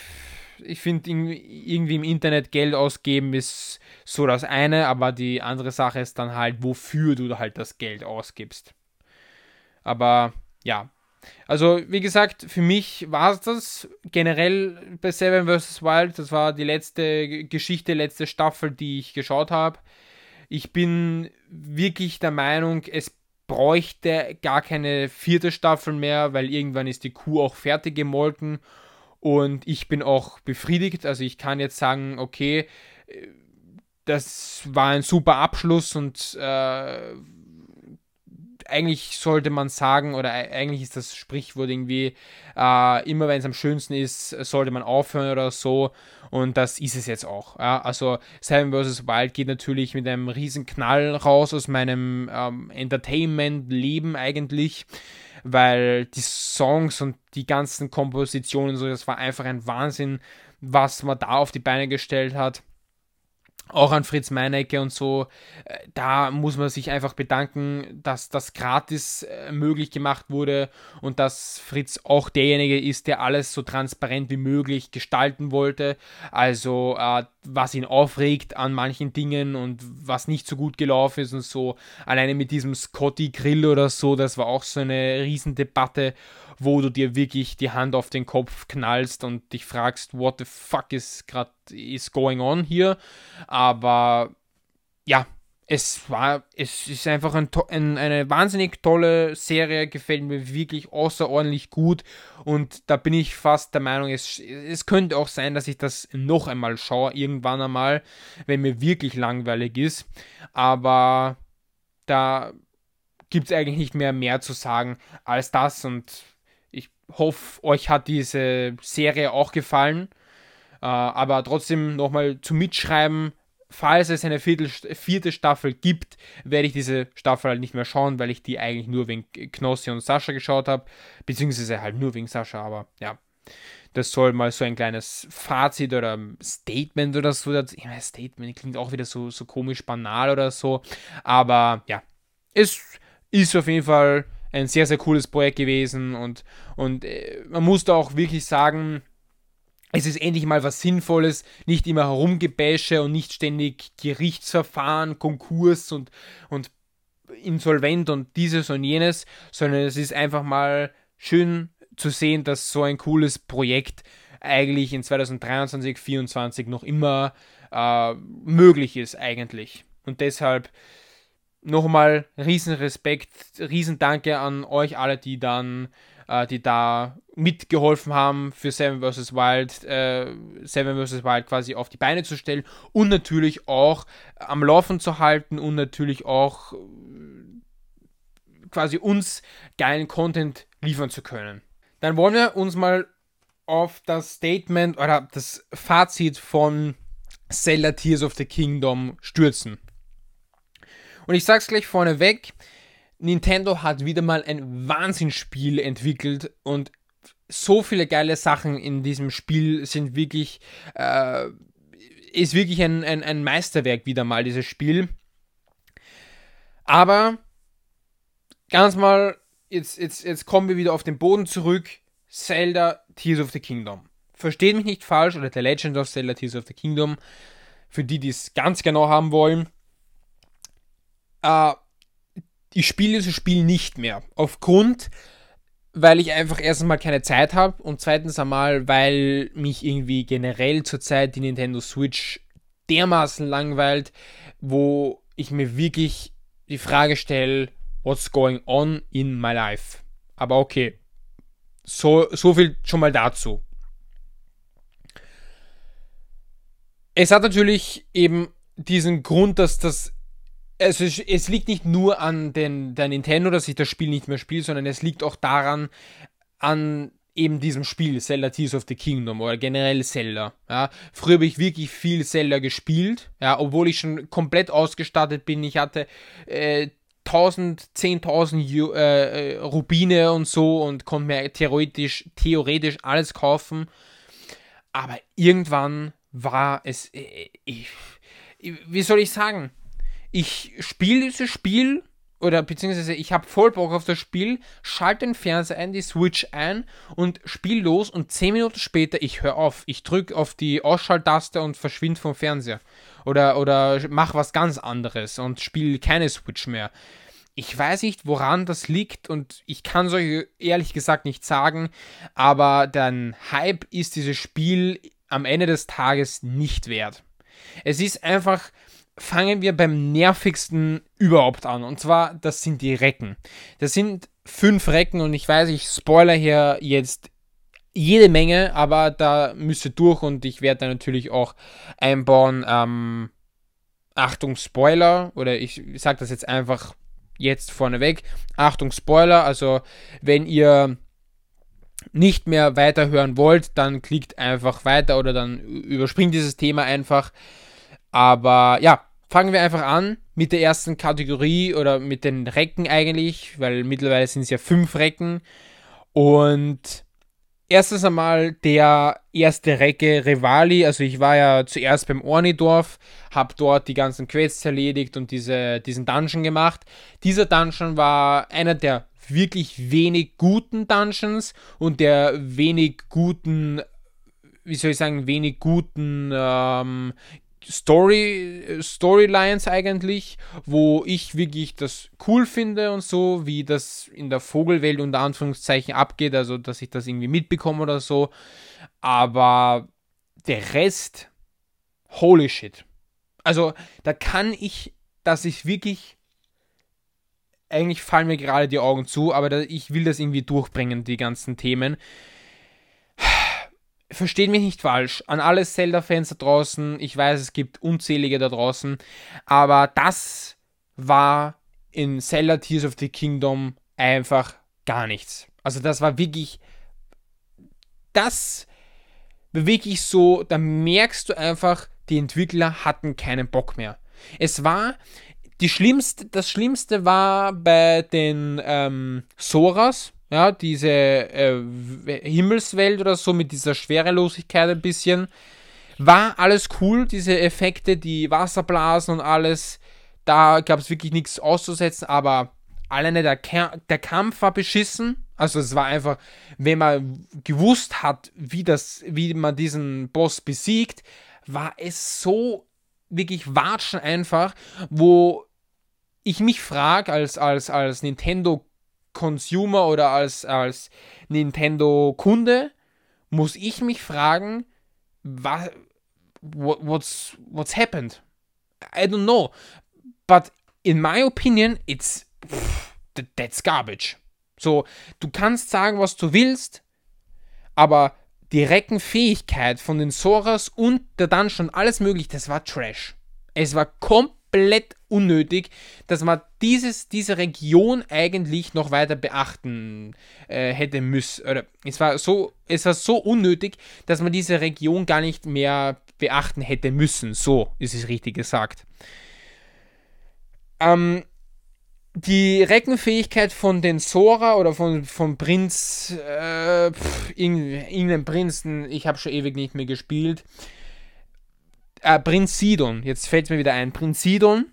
ich finde irgendwie im Internet Geld ausgeben ist so das eine, aber die andere Sache ist dann halt, wofür du halt das Geld ausgibst. Aber ja. Also, wie gesagt, für mich war es das generell bei Seven vs. Wild. Das war die letzte Geschichte, letzte Staffel, die ich geschaut habe. Ich bin wirklich der Meinung, es bräuchte gar keine vierte Staffel mehr, weil irgendwann ist die Kuh auch fertig gemolken und ich bin auch befriedigt. Also ich kann jetzt sagen, okay, äh, das war ein super Abschluss und äh, eigentlich sollte man sagen, oder eigentlich ist das Sprichwort irgendwie, äh, immer wenn es am schönsten ist, sollte man aufhören oder so. Und das ist es jetzt auch. Ja? Also Seven vs. Wild geht natürlich mit einem riesen Knall raus aus meinem ähm, Entertainment-Leben eigentlich, weil die Songs und die ganzen Kompositionen, so, das war einfach ein Wahnsinn, was man da auf die Beine gestellt hat auch an Fritz Meinecke und so, äh, da muss man sich einfach bedanken, dass das gratis äh, möglich gemacht wurde und dass Fritz auch derjenige ist, der alles so transparent wie möglich gestalten wollte. Also äh, was ihn aufregt an manchen Dingen und was nicht so gut gelaufen ist und so. Alleine mit diesem Scotty Grill oder so, das war auch so eine Riesendebatte, wo du dir wirklich die Hand auf den Kopf knallst und dich fragst, what the fuck is gerade is going on hier. Aber ja, es war, es ist einfach ein, ein, eine wahnsinnig tolle Serie, gefällt mir wirklich außerordentlich gut. Und da bin ich fast der Meinung, es, es könnte auch sein, dass ich das noch einmal schaue, irgendwann einmal, wenn mir wirklich langweilig ist, aber da gibt es eigentlich nicht mehr mehr zu sagen als das. Und hoffe, euch hat diese Serie auch gefallen, uh, aber trotzdem nochmal zum Mitschreiben, falls es eine vierte Staffel gibt, werde ich diese Staffel halt nicht mehr schauen, weil ich die eigentlich nur wegen Knossi und Sascha geschaut habe. Beziehungsweise halt nur wegen Sascha, aber ja. Das soll mal so ein kleines Fazit oder Statement oder so. Ich meine, Statement klingt auch wieder so, so komisch banal oder so. Aber ja, es ist auf jeden Fall ein sehr, sehr cooles Projekt gewesen und, und äh, man muss da auch wirklich sagen, es ist endlich mal was Sinnvolles, nicht immer herumgebäsche und nicht ständig Gerichtsverfahren, Konkurs und, und insolvent und dieses und jenes, sondern es ist einfach mal schön zu sehen, dass so ein cooles Projekt eigentlich in 2023, 2024 noch immer äh, möglich ist eigentlich. Und deshalb nochmal riesen Respekt, riesen Danke an euch alle, die dann äh, die da mitgeholfen haben, für Seven vs. Wild, äh, Seven vs. Wild quasi auf die Beine zu stellen und natürlich auch am Laufen zu halten und natürlich auch äh, quasi uns geilen Content liefern zu können. Dann wollen wir uns mal auf das Statement oder das Fazit von Zelda Tears of the Kingdom stürzen. Und ich sag's gleich vorneweg, Nintendo hat wieder mal ein Wahnsinnsspiel entwickelt und so viele geile Sachen in diesem Spiel sind wirklich, äh, ist wirklich ein, ein, ein Meisterwerk wieder mal, dieses Spiel. Aber ganz mal, jetzt, jetzt, jetzt kommen wir wieder auf den Boden zurück. Zelda Tears of the Kingdom. Versteht mich nicht falsch, oder The Legend of Zelda Tears of the Kingdom, für die, die es ganz genau haben wollen. Äh, ich spiele dieses Spiel nicht mehr. Aufgrund, weil ich einfach erstens mal keine Zeit habe und zweitens einmal, weil mich irgendwie generell zurzeit die Nintendo Switch dermaßen langweilt, wo ich mir wirklich die Frage stelle, what's going on in my life? Aber okay, so, so viel schon mal dazu. Es hat natürlich eben diesen Grund, dass das es, ist, es liegt nicht nur an den, der Nintendo, dass ich das Spiel nicht mehr spiele, sondern es liegt auch daran, an eben diesem Spiel, Zelda Tears of the Kingdom oder generell Zelda. Ja. Früher habe ich wirklich viel Zelda gespielt, ja, obwohl ich schon komplett ausgestattet bin. Ich hatte äh, 1000, 10.000 äh, Rubine und so und konnte mir theoretisch, theoretisch alles kaufen. Aber irgendwann war es, äh, ich, wie soll ich sagen, ich spiele dieses Spiel oder beziehungsweise ich habe voll Bock auf das Spiel, schalte den Fernseher ein, die Switch ein und spiele los und 10 Minuten später, ich höre auf. Ich drücke auf die Ausschalttaste und verschwinde vom Fernseher. Oder, oder mach was ganz anderes und spiele keine Switch mehr. Ich weiß nicht, woran das liegt und ich kann es euch ehrlich gesagt nicht sagen, aber der Hype ist dieses Spiel am Ende des Tages nicht wert. Es ist einfach fangen wir beim nervigsten überhaupt an. Und zwar, das sind die Recken. Das sind fünf Recken und ich weiß, ich spoiler hier jetzt jede Menge, aber da müsst ihr durch und ich werde da natürlich auch einbauen, ähm, Achtung Spoiler, oder ich sage das jetzt einfach jetzt vorneweg, Achtung Spoiler, also wenn ihr nicht mehr weiterhören wollt, dann klickt einfach weiter oder dann überspringt dieses Thema einfach. Aber ja, fangen wir einfach an mit der ersten Kategorie oder mit den Recken eigentlich, weil mittlerweile sind es ja fünf Recken. Und erstes einmal der erste Recke Rivali. Also ich war ja zuerst beim Ornidorf, habe dort die ganzen Quests erledigt und diese, diesen Dungeon gemacht. Dieser Dungeon war einer der wirklich wenig guten Dungeons und der wenig guten wie soll ich sagen, wenig guten ähm, Story, Storylines eigentlich, wo ich wirklich das cool finde und so, wie das in der Vogelwelt unter Anführungszeichen abgeht, also dass ich das irgendwie mitbekomme oder so. Aber der Rest, holy shit. Also da kann ich, dass ich wirklich, eigentlich fallen mir gerade die Augen zu, aber ich will das irgendwie durchbringen, die ganzen Themen versteht mich nicht falsch, an alle Zelda-Fans da draußen, ich weiß, es gibt unzählige da draußen, aber das war in Zelda Tears of the Kingdom einfach gar nichts. Also das war wirklich, das war wirklich so, da merkst du einfach, die Entwickler hatten keinen Bock mehr. Es war, die schlimmste, das Schlimmste war bei den ähm, Soras, ja, diese äh, Himmelswelt oder so mit dieser Schwerelosigkeit ein bisschen. War alles cool, diese Effekte, die Wasserblasen und alles. Da gab es wirklich nichts auszusetzen, aber alleine der, der Kampf war beschissen. Also es war einfach, wenn man gewusst hat, wie, das, wie man diesen Boss besiegt, war es so wirklich watschen einfach, wo ich mich frage als, als, als Nintendo Consumer oder als, als Nintendo-Kunde muss ich mich fragen, was, what's, what's happened? I don't know. But in my opinion, it's that's garbage. So, du kannst sagen, was du willst, aber die Reckenfähigkeit von den Soras und der Dungeon, alles möglich, das war Trash. Es war komplett komplett unnötig, dass man dieses, diese Region eigentlich noch weiter beachten äh, hätte müssen. Oder es war so, es war so unnötig, dass man diese Region gar nicht mehr beachten hätte müssen. So ist es richtig gesagt. Ähm, die Reckenfähigkeit von den Sora oder von, von Prinz, äh, pff, irgendeinem Prinzen, ich habe schon ewig nicht mehr gespielt, äh, Prinz Sidon, jetzt fällt mir wieder ein, Prinz Sidon,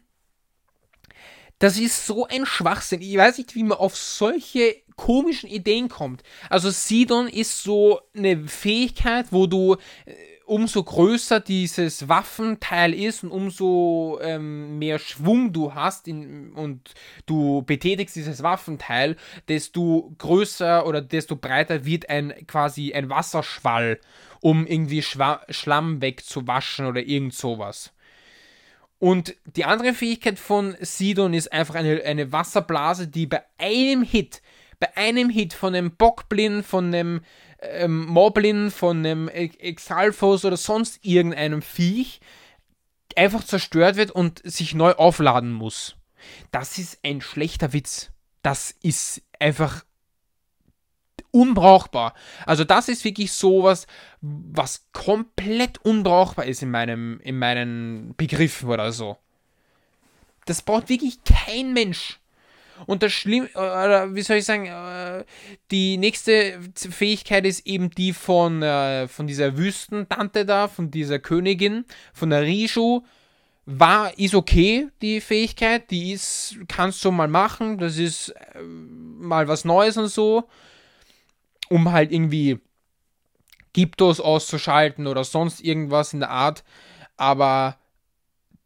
das ist so ein Schwachsinn. Ich weiß nicht, wie man auf solche komischen Ideen kommt. Also Sidon ist so eine Fähigkeit, wo du äh, umso größer dieses Waffenteil ist und umso ähm, mehr Schwung du hast in, und du betätigst dieses Waffenteil, desto größer oder desto breiter wird ein quasi ein Wasserschwall um irgendwie Schwa Schlamm wegzuwaschen oder irgend sowas. Und die andere Fähigkeit von Sidon ist einfach eine, eine Wasserblase, die bei einem Hit, bei einem Hit von einem Bockblin, von einem ähm, Moblin, von einem Exalfos oder sonst irgendeinem Viech einfach zerstört wird und sich neu aufladen muss. Das ist ein schlechter Witz. Das ist einfach unbrauchbar. Also das ist wirklich sowas, was komplett unbrauchbar ist in, meinem, in meinen Begriffen oder so. Das braucht wirklich kein Mensch. Und das Schlimm, oder wie soll ich sagen, äh, die nächste Fähigkeit ist eben die von, äh, von dieser Wüstentante da, von dieser Königin, von der Rishu. War, ist okay, die Fähigkeit, die ist, kannst du mal machen, das ist äh, mal was Neues und so um halt irgendwie Gyptos auszuschalten oder sonst irgendwas in der Art. Aber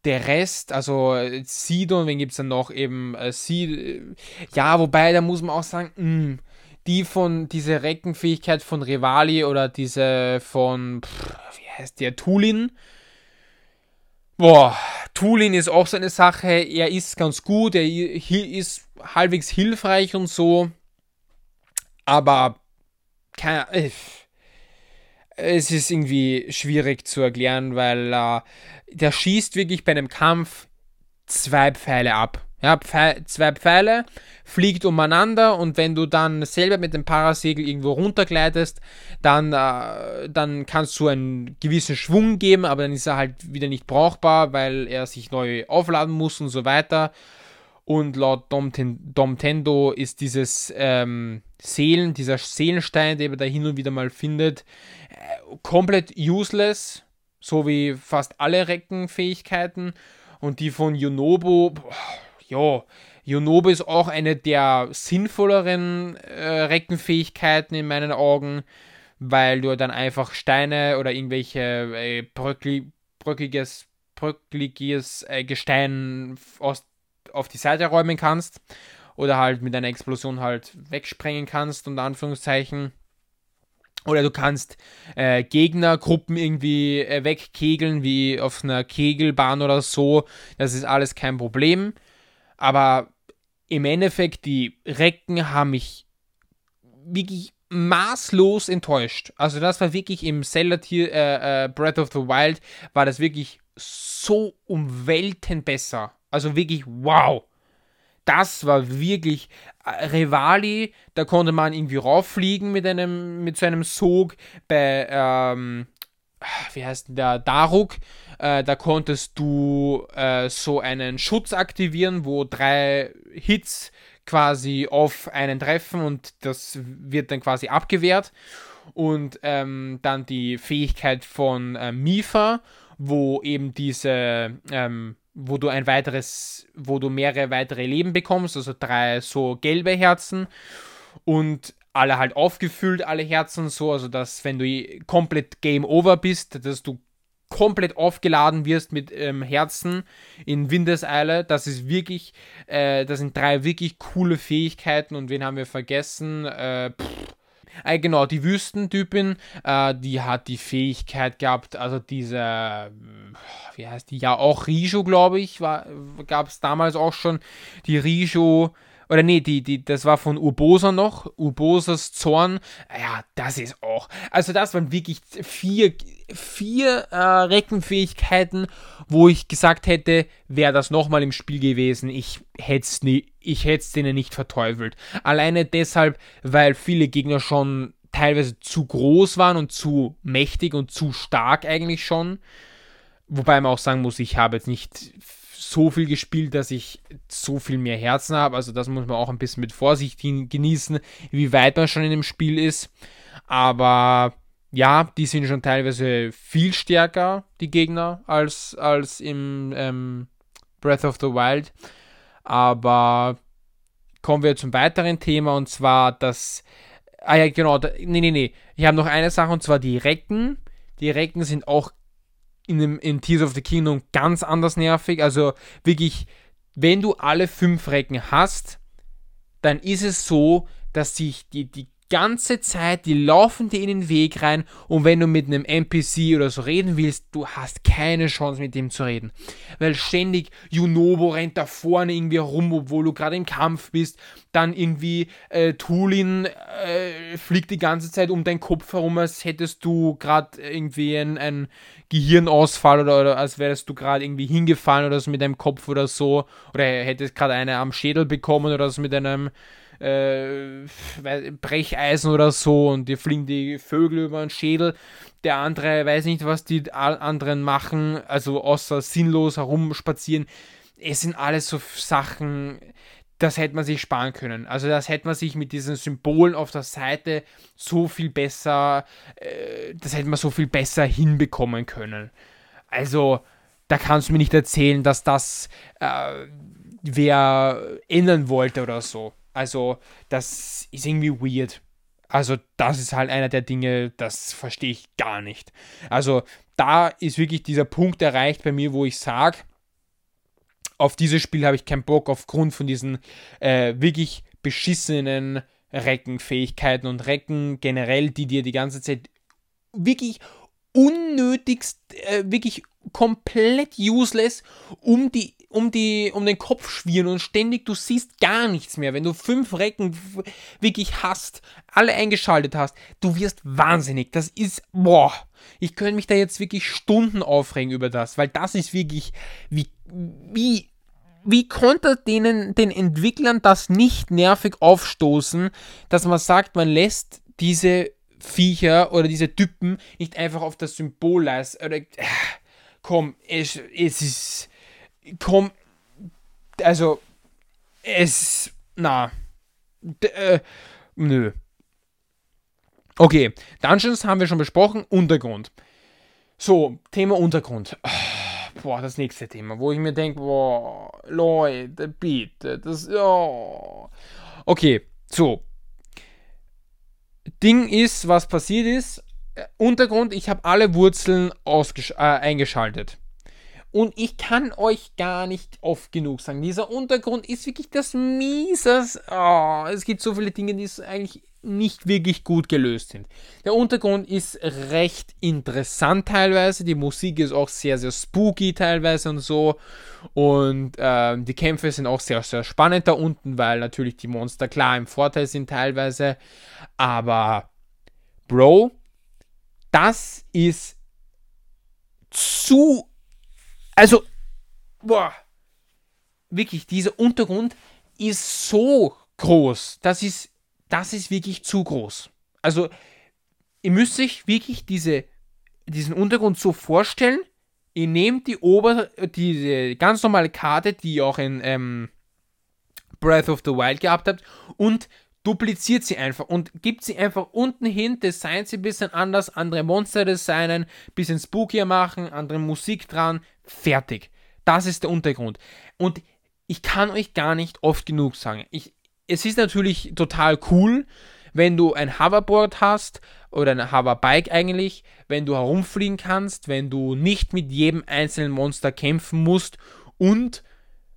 der Rest, also Sidon, wen gibt es dann noch eben? Äh, Sid, ja, wobei, da muss man auch sagen, mh, hm, die von, diese Reckenfähigkeit von Rivali oder diese von, pff, wie heißt der, Tulin. Boah, Tulin ist auch so eine Sache, er ist ganz gut, er ist halbwegs hilfreich und so, aber keine, äh, es ist irgendwie schwierig zu erklären, weil äh, der schießt wirklich bei einem Kampf zwei Pfeile ab. Ja, Pfe zwei Pfeile, fliegt umeinander und wenn du dann selber mit dem Parasegel irgendwo runtergleitest, dann, äh, dann kannst du einen gewissen Schwung geben, aber dann ist er halt wieder nicht brauchbar, weil er sich neu aufladen muss und so weiter. Und laut Dom, Dom Tendo ist dieses ähm, Seelen, dieser Seelenstein, den man da hin und wieder mal findet, äh, komplett useless, so wie fast alle Reckenfähigkeiten. Und die von Yonobo, ja, Yonobo ist auch eine der sinnvolleren äh, Reckenfähigkeiten in meinen Augen, weil du dann einfach Steine oder irgendwelche äh, bröckli, bröckiges, bröckliges äh, Gestein aus, auf die Seite räumen kannst oder halt mit einer Explosion halt wegsprengen kannst, unter Anführungszeichen. Oder du kannst äh, Gegnergruppen irgendwie äh, wegkegeln, wie auf einer Kegelbahn oder so. Das ist alles kein Problem. Aber im Endeffekt, die Recken haben mich wirklich maßlos enttäuscht. Also das war wirklich im Zelda äh, äh, Breath of the Wild, war das wirklich so um Welten besser. Also wirklich wow das war wirklich äh, Rivali, da konnte man irgendwie rauffliegen mit einem, mit so einem Sog. Bei, ähm, wie heißt der, Daruk, äh, da konntest du äh, so einen Schutz aktivieren, wo drei Hits quasi auf einen treffen und das wird dann quasi abgewehrt. Und ähm, dann die Fähigkeit von äh, Mifa, wo eben diese ähm, wo du ein weiteres, wo du mehrere weitere Leben bekommst, also drei so gelbe Herzen und alle halt aufgefüllt, alle Herzen so, also dass wenn du komplett Game Over bist, dass du komplett aufgeladen wirst mit ähm, Herzen in Windeseile. Das ist wirklich, äh, das sind drei wirklich coole Fähigkeiten und wen haben wir vergessen? Äh, pff, äh, genau, die Wüstentypin, äh, die hat die Fähigkeit gehabt, also diese, äh, wie heißt die? Ja, auch Rijo, glaube ich, gab es damals auch schon. Die Rijo, oder nee, die, die, das war von Urbosa noch, Urbosas Zorn. Ja, das ist auch. Also, das waren wirklich vier, vier äh, Reckenfähigkeiten, wo ich gesagt hätte, wäre das nochmal im Spiel gewesen, ich hätte es nie, ich hätte es denen nicht verteufelt. Alleine deshalb, weil viele Gegner schon teilweise zu groß waren und zu mächtig und zu stark eigentlich schon. Wobei man auch sagen muss, ich habe jetzt nicht so viel gespielt, dass ich so viel mehr Herzen habe. Also das muss man auch ein bisschen mit Vorsicht genießen, wie weit man schon in dem Spiel ist. Aber ja, die sind schon teilweise viel stärker, die Gegner, als, als im ähm, Breath of the Wild. Aber kommen wir zum weiteren Thema und zwar das. Ah ja, genau. Da, nee, nee, nee. Ich habe noch eine Sache und zwar die Recken. Die Recken sind auch in, dem, in Tears of the Kingdom ganz anders nervig. Also wirklich, wenn du alle fünf Recken hast, dann ist es so, dass sich die, die ganze Zeit, die laufen dir in den Weg rein und wenn du mit einem NPC oder so reden willst, du hast keine Chance mit dem zu reden. Weil ständig Junobo rennt da vorne irgendwie rum, obwohl du gerade im Kampf bist, dann irgendwie äh, Tulin äh, fliegt die ganze Zeit um deinen Kopf herum, als hättest du gerade irgendwie ein, ein Gehirnausfall oder, oder als wärst du gerade irgendwie hingefallen oder so mit deinem Kopf oder so oder hättest gerade eine am Schädel bekommen oder so mit einem äh, Brecheisen oder so und dir fliegen die Vögel über den Schädel. Der andere weiß nicht, was die anderen machen, also außer sinnlos herumspazieren. Es sind alles so Sachen, das hätte man sich sparen können. Also das hätte man sich mit diesen Symbolen auf der Seite so viel besser, äh, das hätte man so viel besser hinbekommen können. Also da kannst du mir nicht erzählen, dass das äh, wer ändern wollte oder so. Also, das ist irgendwie weird. Also, das ist halt einer der Dinge, das verstehe ich gar nicht. Also, da ist wirklich dieser Punkt erreicht bei mir, wo ich sage, auf dieses Spiel habe ich keinen Bock aufgrund von diesen äh, wirklich beschissenen Reckenfähigkeiten und Recken generell, die dir die ganze Zeit wirklich unnötigst, äh, wirklich komplett useless um die um, die, um den Kopf schwirren und ständig, du siehst gar nichts mehr. Wenn du fünf Recken wirklich hast, alle eingeschaltet hast, du wirst wahnsinnig. Das ist, boah, ich könnte mich da jetzt wirklich Stunden aufregen über das, weil das ist wirklich, wie, wie, wie konnte denen, den Entwicklern das nicht nervig aufstoßen, dass man sagt, man lässt diese Viecher oder diese Typen nicht einfach auf das Symbol leisten. Oder, äh, komm, es, es ist komm, also, es, na, äh, nö. Okay, Dungeons haben wir schon besprochen, Untergrund. So, Thema Untergrund. Boah, das nächste Thema, wo ich mir denke, boah, Leute, bitte, das, oh. Okay, so. Ding ist, was passiert ist. Äh, Untergrund, ich habe alle Wurzeln äh, eingeschaltet. Und ich kann euch gar nicht oft genug sagen, dieser Untergrund ist wirklich das Mieses. Oh, es gibt so viele Dinge, die eigentlich nicht wirklich gut gelöst sind. Der Untergrund ist recht interessant teilweise. Die Musik ist auch sehr, sehr spooky teilweise und so. Und äh, die Kämpfe sind auch sehr, sehr spannend da unten, weil natürlich die Monster klar im Vorteil sind teilweise. Aber, Bro, das ist zu also, boah, wirklich, dieser Untergrund ist so groß. Das ist, das ist wirklich zu groß. Also, ihr müsst euch wirklich diese, diesen Untergrund so vorstellen. Ihr nehmt die Ober, diese ganz normale Karte, die ihr auch in ähm, Breath of the Wild gehabt habt, und dupliziert sie einfach und gibt sie einfach unten hin, designt sie ein bisschen anders, andere Monster designen, bisschen spookier machen, andere Musik dran, fertig. Das ist der Untergrund. Und ich kann euch gar nicht oft genug sagen. Ich, es ist natürlich total cool, wenn du ein Hoverboard hast oder ein Hoverbike eigentlich, wenn du herumfliegen kannst, wenn du nicht mit jedem einzelnen Monster kämpfen musst und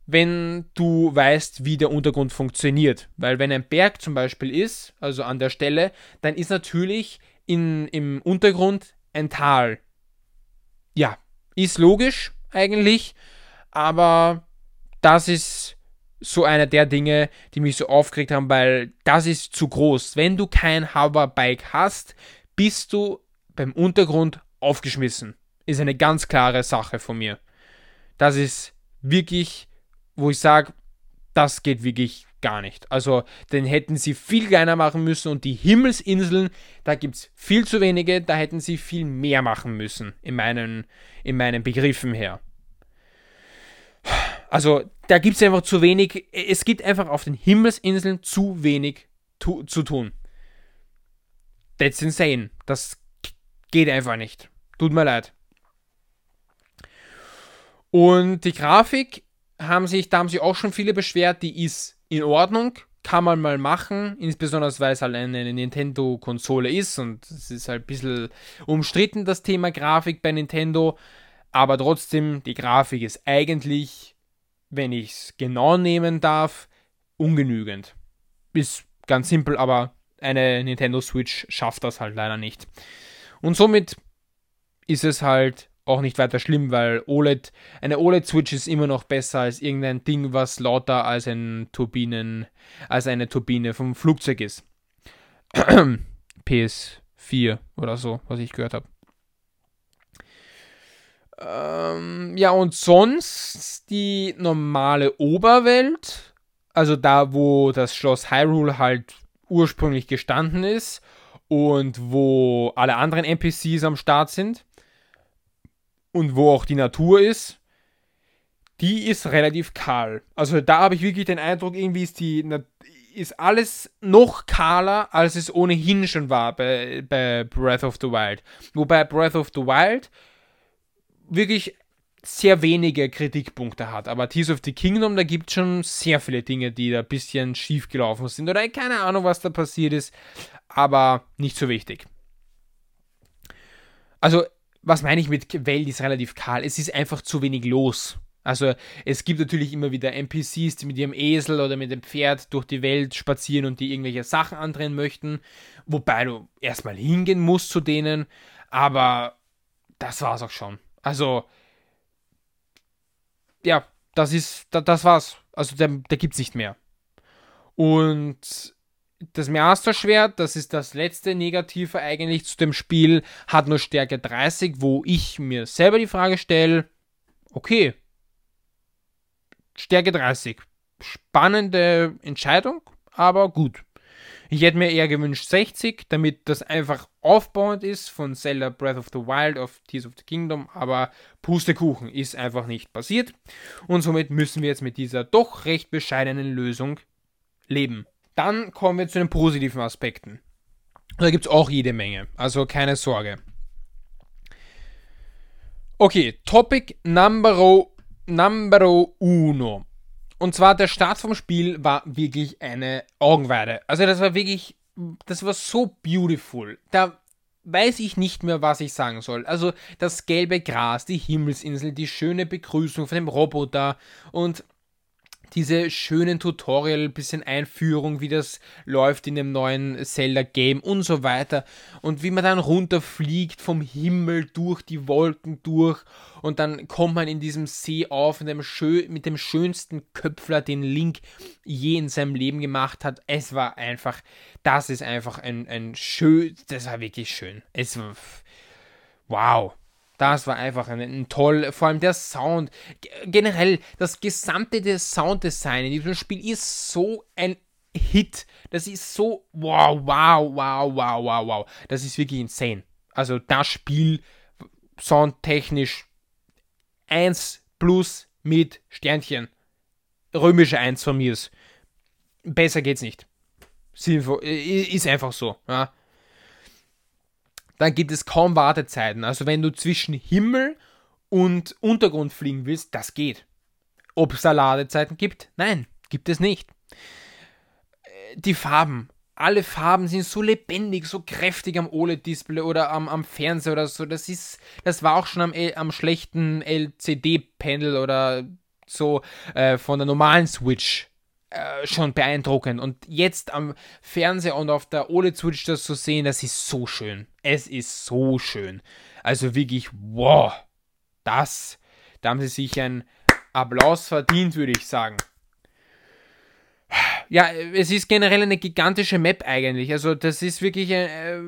wenn du weißt, wie der Untergrund funktioniert. Weil wenn ein Berg zum Beispiel ist, also an der Stelle, dann ist natürlich in, im Untergrund ein Tal. Ja, ist logisch eigentlich, aber das ist so einer der Dinge, die mich so aufgeregt haben, weil das ist zu groß. Wenn du kein Hoverbike hast, bist du beim Untergrund aufgeschmissen. Ist eine ganz klare Sache von mir. Das ist wirklich wo ich sage, das geht wirklich gar nicht. Also, den hätten sie viel kleiner machen müssen und die Himmelsinseln, da gibt es viel zu wenige, da hätten sie viel mehr machen müssen, in meinen, in meinen Begriffen her. Also, da gibt es einfach zu wenig, es gibt einfach auf den Himmelsinseln zu wenig tu, zu tun. That's insane. Das geht einfach nicht. Tut mir leid. Und die Grafik haben sich, da haben sich auch schon viele beschwert, die ist in Ordnung, kann man mal machen, insbesondere weil es halt eine Nintendo-Konsole ist und es ist halt ein bisschen umstritten, das Thema Grafik bei Nintendo, aber trotzdem, die Grafik ist eigentlich, wenn ich es genau nehmen darf, ungenügend. Ist ganz simpel, aber eine Nintendo Switch schafft das halt leider nicht. Und somit ist es halt auch nicht weiter schlimm, weil OLED, eine OLED-Switch ist immer noch besser als irgendein Ding, was lauter als ein Turbinen, als eine Turbine vom Flugzeug ist. (clears throat) PS4 oder so, was ich gehört habe. Ähm, ja, und sonst die normale Oberwelt, also da, wo das Schloss Hyrule halt ursprünglich gestanden ist und wo alle anderen NPCs am Start sind und wo auch die Natur ist, die ist relativ kahl. Also da habe ich wirklich den Eindruck, irgendwie ist die ist alles noch kahler, als es ohnehin schon war bei, bei Breath of the Wild. Wobei Breath of the Wild wirklich sehr wenige Kritikpunkte hat. Aber Tears of the Kingdom, da gibt es schon sehr viele Dinge, die da ein bisschen schief gelaufen sind. Oder keine Ahnung, was da passiert ist. Aber nicht so wichtig. Also was meine ich mit Welt ist relativ kahl? Es ist einfach zu wenig los. Also es gibt natürlich immer wieder NPCs, die mit ihrem Esel oder mit dem Pferd durch die Welt spazieren und die irgendwelche Sachen andrehen möchten, wobei du erstmal hingehen musst zu denen, aber das war's auch schon. Also ja, das ist, das war's. Also da, da gibt's nicht mehr. Und das Master-Schwert, das ist das letzte Negative eigentlich zu dem Spiel, hat nur Stärke 30, wo ich mir selber die Frage stelle, okay, Stärke 30, spannende Entscheidung, aber gut. Ich hätte mir eher gewünscht 60, damit das einfach aufbauend ist von Zelda Breath of the Wild auf Tears of the Kingdom, aber Pustekuchen ist einfach nicht passiert und somit müssen wir jetzt mit dieser doch recht bescheidenen Lösung leben. Dann kommen wir zu den positiven Aspekten. Da gibt es auch jede Menge, also keine Sorge. Okay, Topic number, number uno. Und zwar der Start vom Spiel war wirklich eine Augenweide. Also das war wirklich das war so beautiful. Da weiß ich nicht mehr, was ich sagen soll. Also das gelbe Gras, die Himmelsinsel, die schöne Begrüßung von dem Roboter und diese schönen Tutorial, bisschen Einführung, wie das läuft in dem neuen Zelda-Game und so weiter. Und wie man dann runterfliegt vom Himmel durch die Wolken durch und dann kommt man in diesem See auf mit dem, schön, mit dem schönsten Köpfler, den Link je in seinem Leben gemacht hat. Es war einfach, das ist einfach ein, ein schön, das war wirklich schön. Es war, wow. Das war einfach ein, ein, toll, vor allem der Sound. Generell, das gesamte Sounddesign in diesem Spiel ist so ein Hit. Das ist so wow, wow, wow, wow, wow, wow. Das ist wirklich insane. Also das Spiel soundtechnisch 1 plus mit Sternchen. Römische 1 von mir ist. Besser geht's nicht. Ist einfach so. Ja dann gibt es kaum Wartezeiten. Also wenn du zwischen Himmel und Untergrund fliegen willst, das geht. Ob es da Ladezeiten gibt? Nein, gibt es nicht. Äh, die Farben. Alle Farben sind so lebendig, so kräftig am OLED-Display oder am, am Fernseher oder so. Das ist, das war auch schon am, am schlechten LCD-Panel oder so äh, von der normalen Switch äh, schon beeindruckend. Und jetzt am Fernseher und auf der OLED-Switch das zu sehen, das ist so schön. Es ist so schön. Also wirklich, wow. Das, da haben sie sich einen Applaus verdient, würde ich sagen. Ja, es ist generell eine gigantische Map eigentlich. Also das ist wirklich, äh,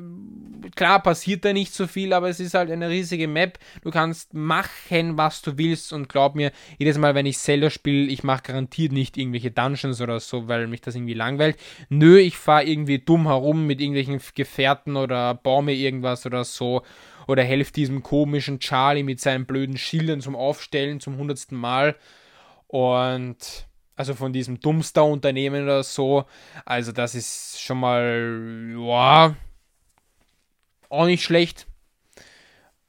klar passiert da nicht so viel, aber es ist halt eine riesige Map. Du kannst machen, was du willst und glaub mir, jedes Mal, wenn ich Zelda spiele, ich mache garantiert nicht irgendwelche Dungeons oder so, weil mich das irgendwie langweilt. Nö, ich fahre irgendwie dumm herum mit irgendwelchen Gefährten oder baue mir irgendwas oder so oder helfe diesem komischen Charlie mit seinen blöden Schildern zum Aufstellen zum hundertsten Mal und also von diesem Dumpster-Unternehmen oder so. Also das ist schon mal, ja, auch nicht schlecht.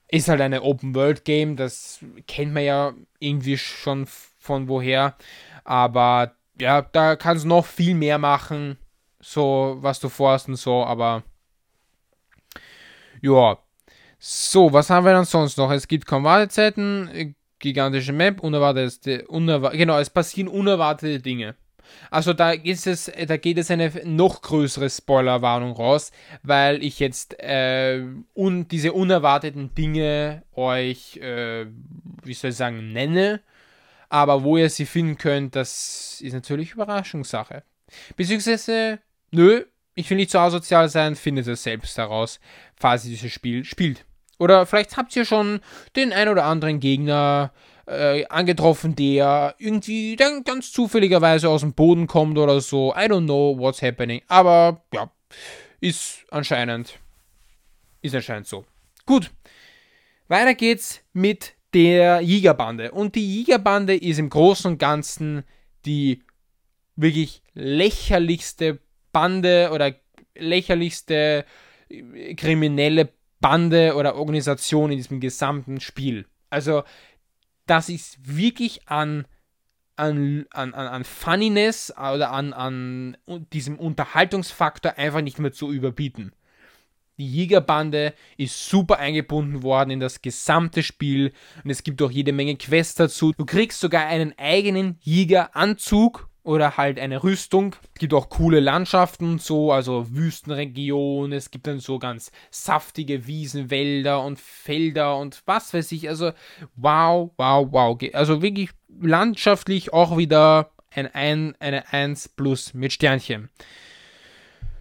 Ist halt eine Open-World-Game, das kennt man ja irgendwie schon von woher. Aber ja, da kannst du noch viel mehr machen, so was du vorhast und so, aber ja. So, was haben wir dann sonst noch? Es gibt kaum Wartezeiten, gigantische Map, unerwartete, unerwar genau, es passieren unerwartete Dinge. Also da ist es, da geht es eine noch größere Spoilerwarnung raus, weil ich jetzt äh, un, diese unerwarteten Dinge euch, äh, wie soll ich sagen, nenne. Aber wo ihr sie finden könnt, das ist natürlich Überraschungssache. Beziehungsweise, nö, ich will nicht zu asozial sein, findet es selbst heraus, falls ihr dieses Spiel spielt. Oder vielleicht habt ihr schon den ein oder anderen Gegner äh, angetroffen, der irgendwie dann ganz zufälligerweise aus dem Boden kommt oder so. I don't know what's happening. Aber ja, ist anscheinend, ist anscheinend so. Gut. Weiter geht's mit der Jägerbande. Und die Jägerbande ist im Großen und Ganzen die wirklich lächerlichste Bande oder lächerlichste äh, kriminelle Bande oder Organisation in diesem gesamten Spiel. Also, das ist wirklich an, an, an, an Funniness oder an, an diesem Unterhaltungsfaktor einfach nicht mehr zu überbieten. Die Jägerbande ist super eingebunden worden in das gesamte Spiel und es gibt auch jede Menge Quests dazu. Du kriegst sogar einen eigenen Jägeranzug oder halt eine Rüstung. Es gibt auch coole Landschaften, so, also Wüstenregionen. Es gibt dann so ganz saftige Wiesenwälder und Felder und was weiß ich. Also, wow, wow, wow. Also wirklich landschaftlich auch wieder ein, ein, eine 1 plus mit Sternchen.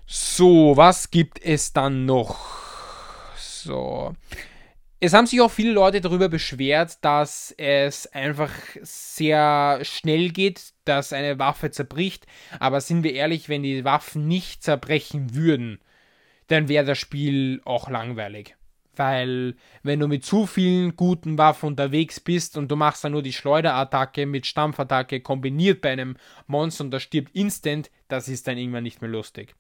So, was gibt es dann noch? So. Es haben sich auch viele Leute darüber beschwert, dass es einfach sehr schnell geht, dass eine Waffe zerbricht. Aber sind wir ehrlich, wenn die Waffen nicht zerbrechen würden, dann wäre das Spiel auch langweilig. Weil wenn du mit zu vielen guten Waffen unterwegs bist und du machst dann nur die Schleuderattacke mit Stampfattacke kombiniert bei einem Monster und das stirbt instant, das ist dann irgendwann nicht mehr lustig.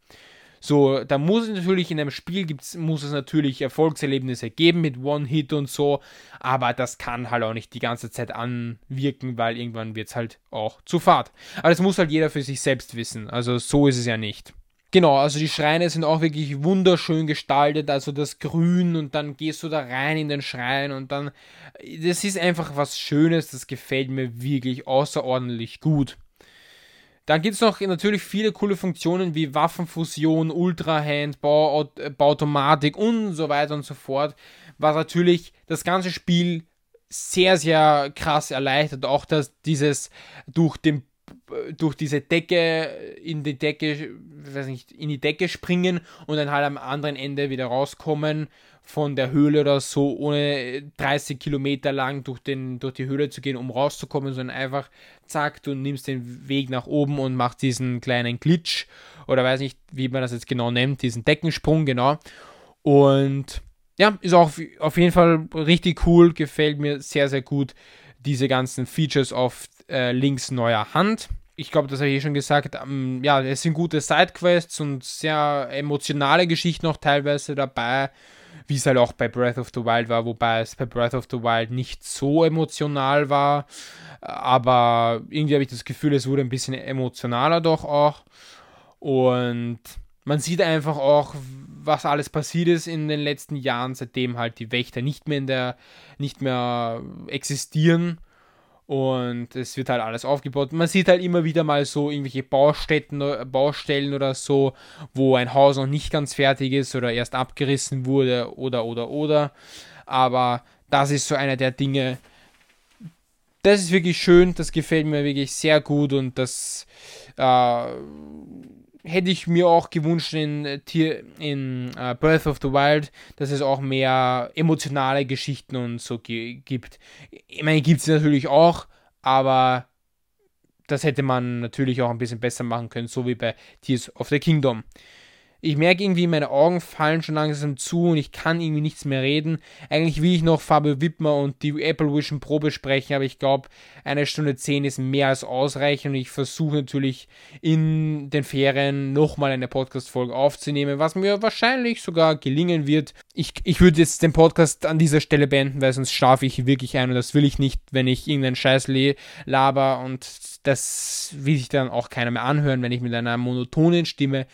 So, da muss es natürlich in einem Spiel gibt's, muss es natürlich Erfolgserlebnisse geben mit One-Hit und so, aber das kann halt auch nicht die ganze Zeit anwirken, weil irgendwann wird es halt auch zu fad. Aber das muss halt jeder für sich selbst wissen. Also so ist es ja nicht. Genau, also die Schreine sind auch wirklich wunderschön gestaltet, also das Grün und dann gehst du da rein in den Schrein und dann, das ist einfach was Schönes, das gefällt mir wirklich außerordentlich gut. Dann gibt es noch natürlich viele coole Funktionen wie Waffenfusion, Ultrahand, Bau, Bauautomatik und so weiter und so fort, was natürlich das ganze Spiel sehr, sehr krass erleichtert. Auch dass dieses durch den durch diese Decke in die Decke, weiß nicht, in die Decke springen und dann halt am anderen Ende wieder rauskommen von der Höhle oder so, ohne 30 Kilometer lang durch, den, durch die Höhle zu gehen, um rauszukommen, sondern einfach, zack, du nimmst den Weg nach oben und machst diesen kleinen Glitch oder weiß nicht, wie man das jetzt genau nennt, diesen Deckensprung, genau. Und ja, ist auch auf jeden Fall richtig cool, gefällt mir sehr, sehr gut, diese ganzen Features auf äh, Links neuer Hand. Ich glaube, das habe ich eh schon gesagt. Ähm, ja, es sind gute Sidequests und sehr emotionale Geschichten noch teilweise dabei, wie es halt auch bei Breath of the Wild war, wobei es bei Breath of the Wild nicht so emotional war. Aber irgendwie habe ich das Gefühl, es wurde ein bisschen emotionaler doch auch. Und man sieht einfach auch, was alles passiert ist in den letzten Jahren, seitdem halt die Wächter nicht mehr in der, nicht mehr existieren und es wird halt alles aufgebaut. Man sieht halt immer wieder mal so irgendwelche Baustätten, Baustellen oder so, wo ein Haus noch nicht ganz fertig ist oder erst abgerissen wurde oder oder oder. Aber das ist so einer der Dinge. Das ist wirklich schön, das gefällt mir wirklich sehr gut und das äh, hätte ich mir auch gewünscht in, äh, in uh, Breath of the Wild, dass es auch mehr emotionale Geschichten und so gibt. Ich meine, gibt es natürlich auch, aber das hätte man natürlich auch ein bisschen besser machen können, so wie bei Tears of the Kingdom. Ich merke irgendwie, meine Augen fallen schon langsam zu und ich kann irgendwie nichts mehr reden. Eigentlich will ich noch Fabio Wittmer und die Apple Vision Pro besprechen, aber ich glaube, eine Stunde zehn ist mehr als ausreichend und ich versuche natürlich in den Ferien nochmal eine Podcast-Folge aufzunehmen, was mir wahrscheinlich sogar gelingen wird. Ich, ich würde jetzt den Podcast an dieser Stelle beenden, weil sonst schlafe ich wirklich ein und das will ich nicht, wenn ich irgendeinen Scheiß laber und das will sich dann auch keiner mehr anhören, wenn ich mit einer monotonen Stimme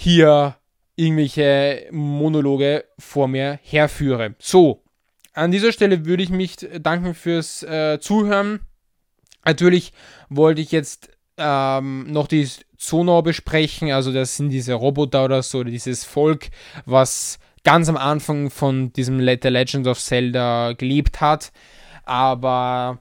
hier irgendwelche Monologe vor mir herführe. So, an dieser Stelle würde ich mich danken fürs äh, Zuhören. Natürlich wollte ich jetzt ähm, noch die Zonau besprechen, also das sind diese Roboter oder so, oder dieses Volk, was ganz am Anfang von diesem The Legend of Zelda gelebt hat. Aber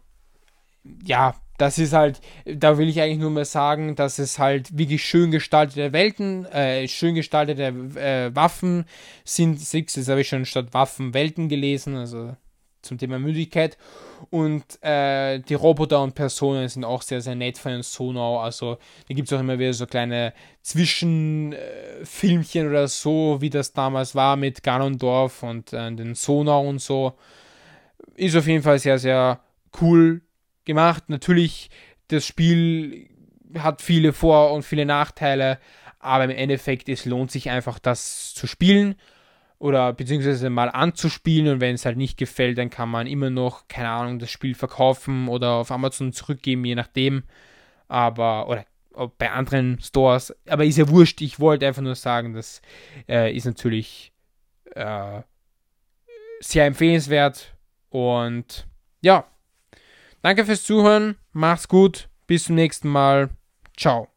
ja, das ist halt, da will ich eigentlich nur mal sagen, dass es halt wirklich schön gestaltete Welten, äh, schön gestaltete äh, Waffen sind. Six, das habe ich schon statt Waffen Welten gelesen, also zum Thema Müdigkeit. Und äh, die Roboter und Personen sind auch sehr, sehr nett von den Sonau. Also da gibt es auch immer wieder so kleine Zwischenfilmchen oder so, wie das damals war mit Ganondorf und äh, den Sonau und so. Ist auf jeden Fall sehr, sehr cool gemacht. Natürlich, das Spiel hat viele Vor- und viele Nachteile, aber im Endeffekt, es lohnt sich einfach, das zu spielen oder beziehungsweise mal anzuspielen und wenn es halt nicht gefällt, dann kann man immer noch, keine Ahnung, das Spiel verkaufen oder auf Amazon zurückgeben, je nachdem. Aber, oder bei anderen Stores, aber ist ja wurscht, ich wollte einfach nur sagen, das äh, ist natürlich äh, sehr empfehlenswert und ja, Danke fürs Zuhören, macht's gut, bis zum nächsten Mal, ciao.